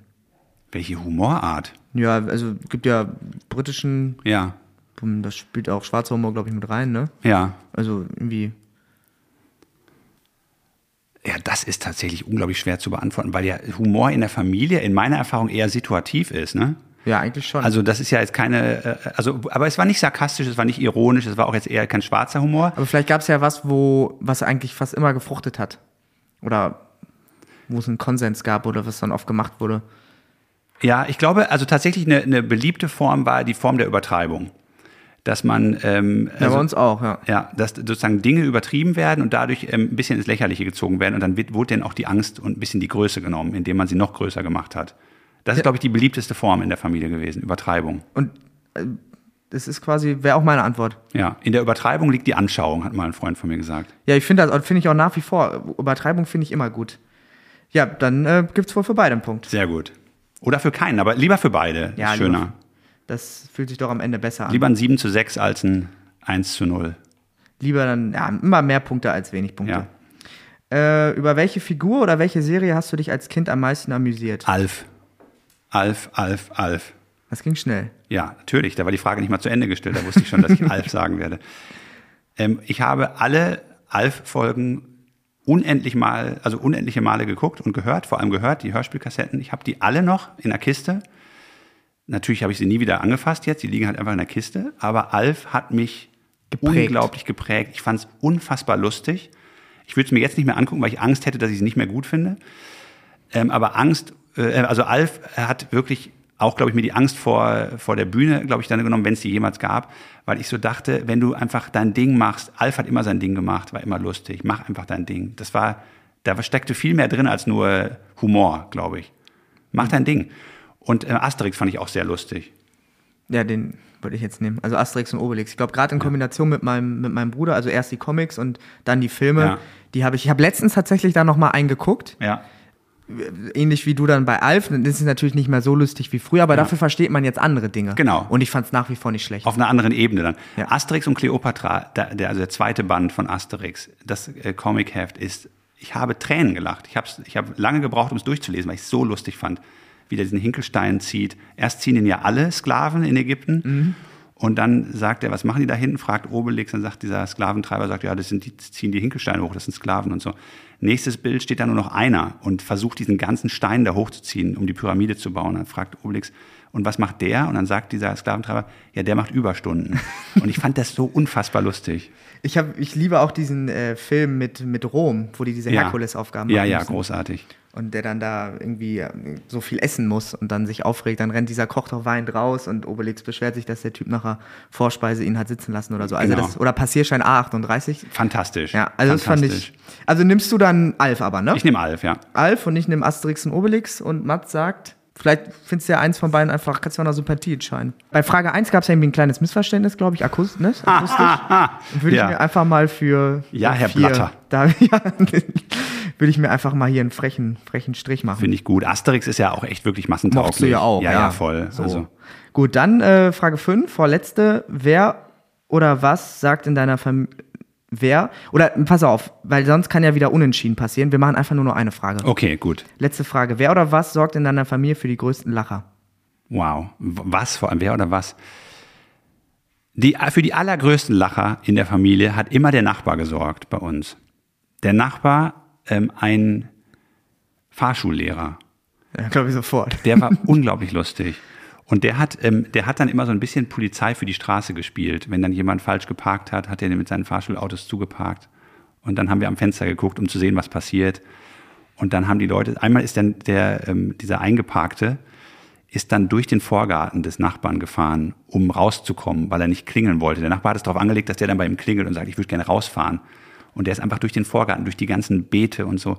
Welche Humorart? Ja, also es gibt ja britischen, Ja, das spielt auch schwarzer Humor, glaube ich, mit rein, ne? ja. Also irgendwie. Ja, das ist tatsächlich unglaublich schwer zu beantworten, weil ja Humor in der Familie in meiner Erfahrung eher situativ ist, ne? Ja, eigentlich schon. Also das ist ja jetzt keine, äh, also, aber es war nicht sarkastisch, es war nicht ironisch, es war auch jetzt eher kein schwarzer Humor. Aber vielleicht gab es ja was, wo, was eigentlich fast immer gefruchtet hat. Oder wo es einen Konsens gab oder was dann oft gemacht wurde. Ja, ich glaube, also tatsächlich eine, eine beliebte Form war die Form der Übertreibung. Dass man, ähm, Ja, also, bei uns auch, ja. ja, dass sozusagen Dinge übertrieben werden und dadurch ähm, ein bisschen ins Lächerliche gezogen werden und dann wird, wurde denen auch die Angst und ein bisschen die Größe genommen, indem man sie noch größer gemacht hat. Das ist, Ja. glaube ich, die beliebteste Form in der Familie gewesen, Übertreibung. Und äh, das ist quasi, wäre auch meine Antwort. Ja, in der Übertreibung liegt die Anschauung, hat mal ein Freund von mir gesagt. Ja, ich finde das finde ich auch nach wie vor. Übertreibung finde ich immer gut. Ja, dann äh, gibt es wohl für beide einen Punkt. Sehr gut. Oder für keinen, aber lieber für beide. Ja, ist schöner. Das fühlt sich doch am Ende besser an. Lieber ein 7 zu 6 als ein 1 zu 0. Lieber dann, ja, immer mehr Punkte als wenig Punkte. Äh, über welche Figur oder welche Serie hast du dich als Kind am meisten amüsiert? Alf. Alf, Alf, Alf. Das ging schnell. Ja, natürlich. Da war die Frage nicht mal zu Ende gestellt. Da wusste ich schon, dass ich Alf sagen werde. Ähm, ich habe alle Alf-Folgen unendlich mal, also unendliche Male geguckt und gehört, vor allem gehört, die Hörspielkassetten. Ich habe die alle noch in der Kiste. Natürlich habe ich sie nie wieder angefasst jetzt, die liegen halt einfach in der Kiste. Aber Alf hat mich Geprägt. unglaublich geprägt. Ich fand es unfassbar lustig. Ich würde es mir jetzt nicht mehr angucken, weil ich Angst hätte, dass ich es nicht mehr gut finde. Ähm, aber Angst, äh, also Alf hat wirklich auch, glaube ich, mir die Angst vor, vor der Bühne, glaube ich, dann genommen, wenn es die jemals gab, weil ich so dachte, wenn du einfach dein Ding machst, Alf hat immer sein Ding gemacht, war immer lustig, mach einfach dein Ding. Das war, da steckte viel mehr drin als nur Humor, glaube ich. Mach dein Ding. Und äh, Asterix fand ich auch sehr lustig. Ja, den, würde ich jetzt nehmen. Also Asterix und Obelix. Ich glaube, gerade in Kombination mit meinem, mit meinem Bruder, also erst die Comics und dann die Filme, Ja. die habe ich. Ich habe letztens tatsächlich da nochmal eingeguckt. Ja. Ähnlich wie du dann bei Alf. Das ist natürlich nicht mehr so lustig wie früher, aber Ja. dafür versteht man jetzt andere Dinge. Genau. Und ich fand es nach wie vor nicht schlecht. Auf einer anderen Ebene dann. Ja. Asterix und Cleopatra, der, der, also der zweite Band von Asterix, das äh, Comic-Heft ist, ich habe Tränen gelacht. Ich habe ich hab lange gebraucht, um es durchzulesen, weil ich es so lustig fand, wie der diesen Hinkelstein zieht. Erst ziehen ihn ja alle Sklaven in Ägypten. Mhm. Und dann sagt er, was machen die da hinten? Fragt Obelix, dann sagt dieser Sklaventreiber, sagt, ja, das sind die, ziehen die Hinkelsteine hoch, das sind Sklaven und so. Nächstes Bild steht da nur noch einer und versucht diesen ganzen Stein da hochzuziehen, um die Pyramide zu bauen. Dann fragt Obelix, und was macht der? Und dann sagt dieser Sklaventreiber, ja, der macht Überstunden. und ich fand das so unfassbar lustig. Ich, hab, ich liebe auch diesen äh, Film mit, mit Rom, wo die diese Ja. Herkulesaufgaben Ja, machen ja, müssen. großartig. Und der dann da irgendwie äh, so viel essen muss und dann sich aufregt, dann rennt dieser Koch doch weint raus und Obelix beschwert sich, dass der Typ nachher Vorspeise ihn hat sitzen lassen oder so. Also Genau. das, oder Passierschein A38. Fantastisch. Ja, also das fand Fantastisch. ich. Also nimmst du dann Alf aber, ne? Ich nehme Alf, ja. Alf und ich nehme Asterix und Obelix und Matt sagt, vielleicht findest du ja eins von beiden einfach, kannst du einer Sympathie entscheiden. Bei Frage 1 gab es ja irgendwie ein kleines Missverständnis, glaube ich, akustisch. akustisch. Und würde Ja. ich mir einfach mal für Ja, Herr vier, Blatter. Da, ja, würde ich mir einfach mal hier einen frechen, frechen Strich machen. Finde ich gut. Asterix ist ja auch echt wirklich massentauglich. Mochtest du ja auch. Ja, ja, voll. So. Also, Gut, dann äh, Frage 5, vorletzte. Wer oder was sagt in deiner Familie, wer, oder pass auf, weil sonst kann ja wieder unentschieden passieren. Wir machen einfach nur noch eine Frage. okay, gut. Letzte Frage. Wer oder was sorgt in deiner Familie für die größten Lacher? Wow. Was vor allem, wer oder was? Die, für die allergrößten Lacher in der Familie hat immer der Nachbar gesorgt bei uns. Der Nachbar, ähm, ein Fahrschullehrer. Ja, glaube ich sofort. Der war unglaublich lustig. Und der hat, ähm, der hat dann immer so ein bisschen Polizei für die Straße gespielt. Wenn dann jemand falsch geparkt hat, hat er mit seinen Fahrschulautos zugeparkt. Und dann haben wir am Fenster geguckt, um zu sehen, was passiert. Und dann haben die Leute, einmal ist dann der, ähm, dieser Eingeparkte, ist dann durch den Vorgarten des Nachbarn gefahren, um rauszukommen, weil er nicht klingeln wollte. Der Nachbar hat es darauf angelegt, dass der dann bei ihm klingelt und sagt, ich würde gerne rausfahren. Und der ist einfach durch den Vorgarten, durch die ganzen Beete und so.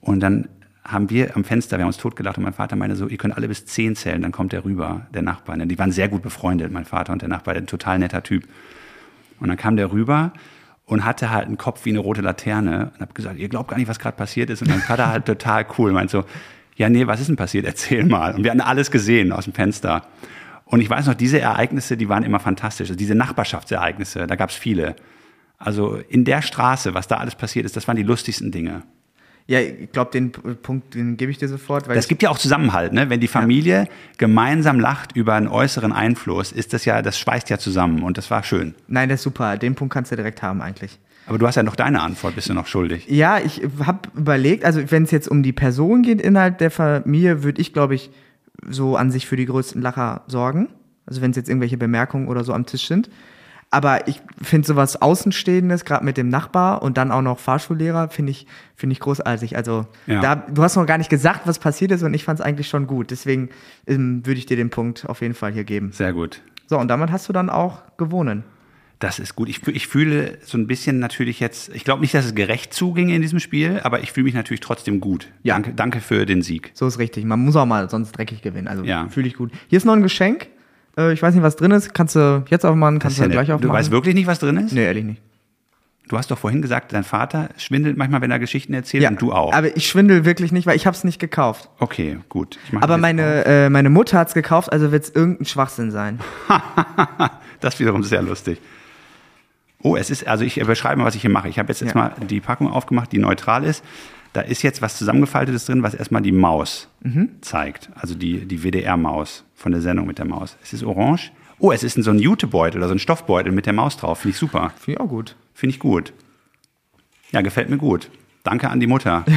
Und dann haben wir am Fenster, wir haben uns totgelacht und mein Vater meinte so, ihr könnt alle bis zehn zählen, dann kommt der rüber, der Nachbar. Die waren sehr gut befreundet, mein Vater und der Nachbar, ein total netter Typ. Und dann kam der rüber und hatte halt einen Kopf wie eine rote Laterne und hab gesagt, ihr glaubt gar nicht, was gerade passiert ist. Und mein Vater halt total cool, meint so, ja, nee, was ist denn passiert? Erzähl mal. Und wir hatten alles gesehen aus dem Fenster. Und ich weiß noch, diese Ereignisse, die waren immer fantastisch. Also diese Nachbarschaftsereignisse, da gab es viele. Also in der Straße, was da alles passiert ist, das waren die lustigsten Dinge. Ja, ich glaube, den Punkt, den gebe ich dir sofort, weil Das gibt ja auch Zusammenhalt, ne? Wenn die Familie gemeinsam lacht über einen äußeren Einfluss, ist das ja, das schweißt ja zusammen und das war schön. nein, das ist super. Den Punkt kannst du direkt haben eigentlich. Aber du hast ja noch deine Antwort, bist du noch schuldig. Ja, ich habe überlegt, also wenn es jetzt um die Person geht innerhalb der Familie, würde ich, glaube ich, so an sich für die größten Lacher sorgen. Also wenn es jetzt irgendwelche Bemerkungen oder so am Tisch sind. Aber ich finde sowas Außenstehendes, gerade mit dem Nachbar und dann auch noch Fahrschullehrer, finde ich, finde ich großartig. Also Ja. da, du hast noch gar nicht gesagt, was passiert ist und ich fand es eigentlich schon gut. Deswegen ähm, würde ich dir den Punkt auf jeden Fall hier geben. Sehr gut. So, und damit hast du dann auch gewonnen. Das ist gut. Ich, ich fühle so ein bisschen natürlich jetzt, ich glaube nicht, dass es gerecht zuginge in diesem Spiel, aber ich fühle mich natürlich trotzdem gut. Ja. Danke, danke für den Sieg. So ist richtig. Man muss auch mal sonst dreckig gewinnen. Also Ja. fühle ich gut. Hier ist noch ein Geschenk. Äh, ich weiß nicht, was drin ist. Kannst du jetzt aufmachen, kannst ist ja du gleich aufmachen. du weißt wirklich nicht, was drin ist? Nee, ehrlich nicht. Du hast doch vorhin gesagt, dein Vater schwindelt manchmal, wenn er Geschichten erzählt und du auch. Aber ich schwindel wirklich nicht, weil ich habe es nicht gekauft. okay, gut. Aber meine, äh, meine Mutter hat es gekauft, also wird es irgendein Schwachsinn sein. Das wiederum ist sehr lustig. Oh, es ist, also ich beschreibe mal, was ich hier mache. Ich habe jetzt, jetzt Ja. mal die Packung aufgemacht, die neutral ist. Da ist jetzt was zusammengefaltetes drin, was erstmal die Maus Mhm. zeigt. Also die, die WDR-Maus von der Sendung mit der Maus. Es ist orange. Oh, es ist so ein Jutebeutel oder so ein Stoffbeutel mit der Maus drauf. Finde ich super. Finde ich auch gut. Finde ich gut. Ja, gefällt mir gut. Danke an die Mutter.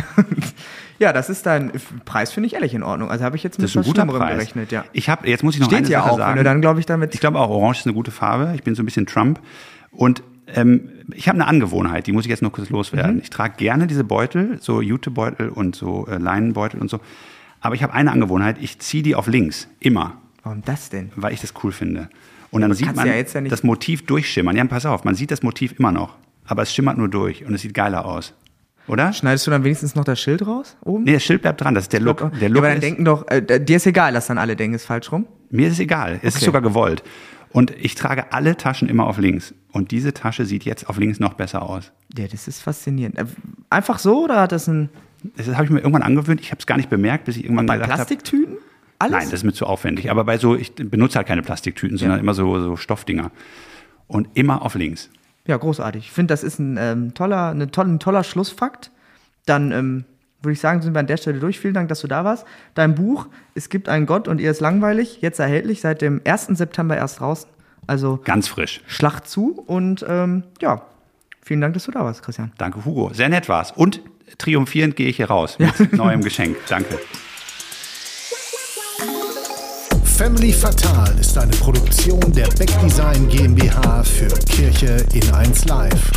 Ja, das ist dein Preis, finde ich ehrlich in Ordnung. Also habe ich jetzt mit Das ist ein guter Preis. gerechnet, ja. Ich habe, jetzt muss ich noch Steht eine ja Sache auch, sagen. wenn du dann, glaube ich, damit. Ich glaube auch, Orange ist eine gute Farbe. Ich bin so ein bisschen Trump. Und ähm, ich habe eine Angewohnheit, die muss ich jetzt nur kurz loswerden. Mhm. Ich trage gerne diese Beutel, so Jutebeutel und so äh, Leinenbeutel und so. Aber ich habe eine Angewohnheit, ich ziehe die auf links, immer, Warum das denn? weil ich das cool finde. Und dann sieht man ja ja das Motiv durchschimmern. Ja, pass auf, man sieht das Motiv immer noch. Aber es schimmert nur durch und es sieht geiler aus. Oder? Schneidest du dann wenigstens noch das Schild raus oben? Nee, das Schild bleibt dran, das ist der Look. Der ja, Look aber dann ist, denken doch, äh, dir ist egal, dass dann alle denken, ist falsch rum. Mir ist es egal. Es ist Okay. sogar gewollt. Und ich trage alle Taschen immer auf links. Und diese Tasche sieht jetzt auf links noch besser aus. Ja, das ist faszinierend. Äh, Einfach so oder hat das ein. Das habe ich mir irgendwann angewöhnt. Ich habe es gar nicht bemerkt, bis ich irgendwann Bei habe. Plastiktüten? Alles? Nein, das ist mir zu aufwendig. Aber bei so, ich benutze halt keine Plastiktüten, sondern immer so, so Stoffdinger. Und immer auf links. Ja, großartig. Ich finde, das ist ein, ähm, toller, eine tolle, ein toller Schlussfakt. Dann ähm, würde ich sagen, sind wir an der Stelle durch. Vielen Dank, dass du da warst. Dein Buch, Es gibt einen Gott und ihr ist langweilig, jetzt erhältlich, seit dem 1. September erst draußen. Also Ganz frisch. Schlacht zu und ähm, ja, vielen Dank, dass du da warst, Christian. Danke, Hugo. Sehr nett war's. Und triumphierend gehe ich hier raus mit neuem Geschenk. Danke. Family Fatal ist eine Produktion der Beck Design GmbH für Kirche in 1 Live.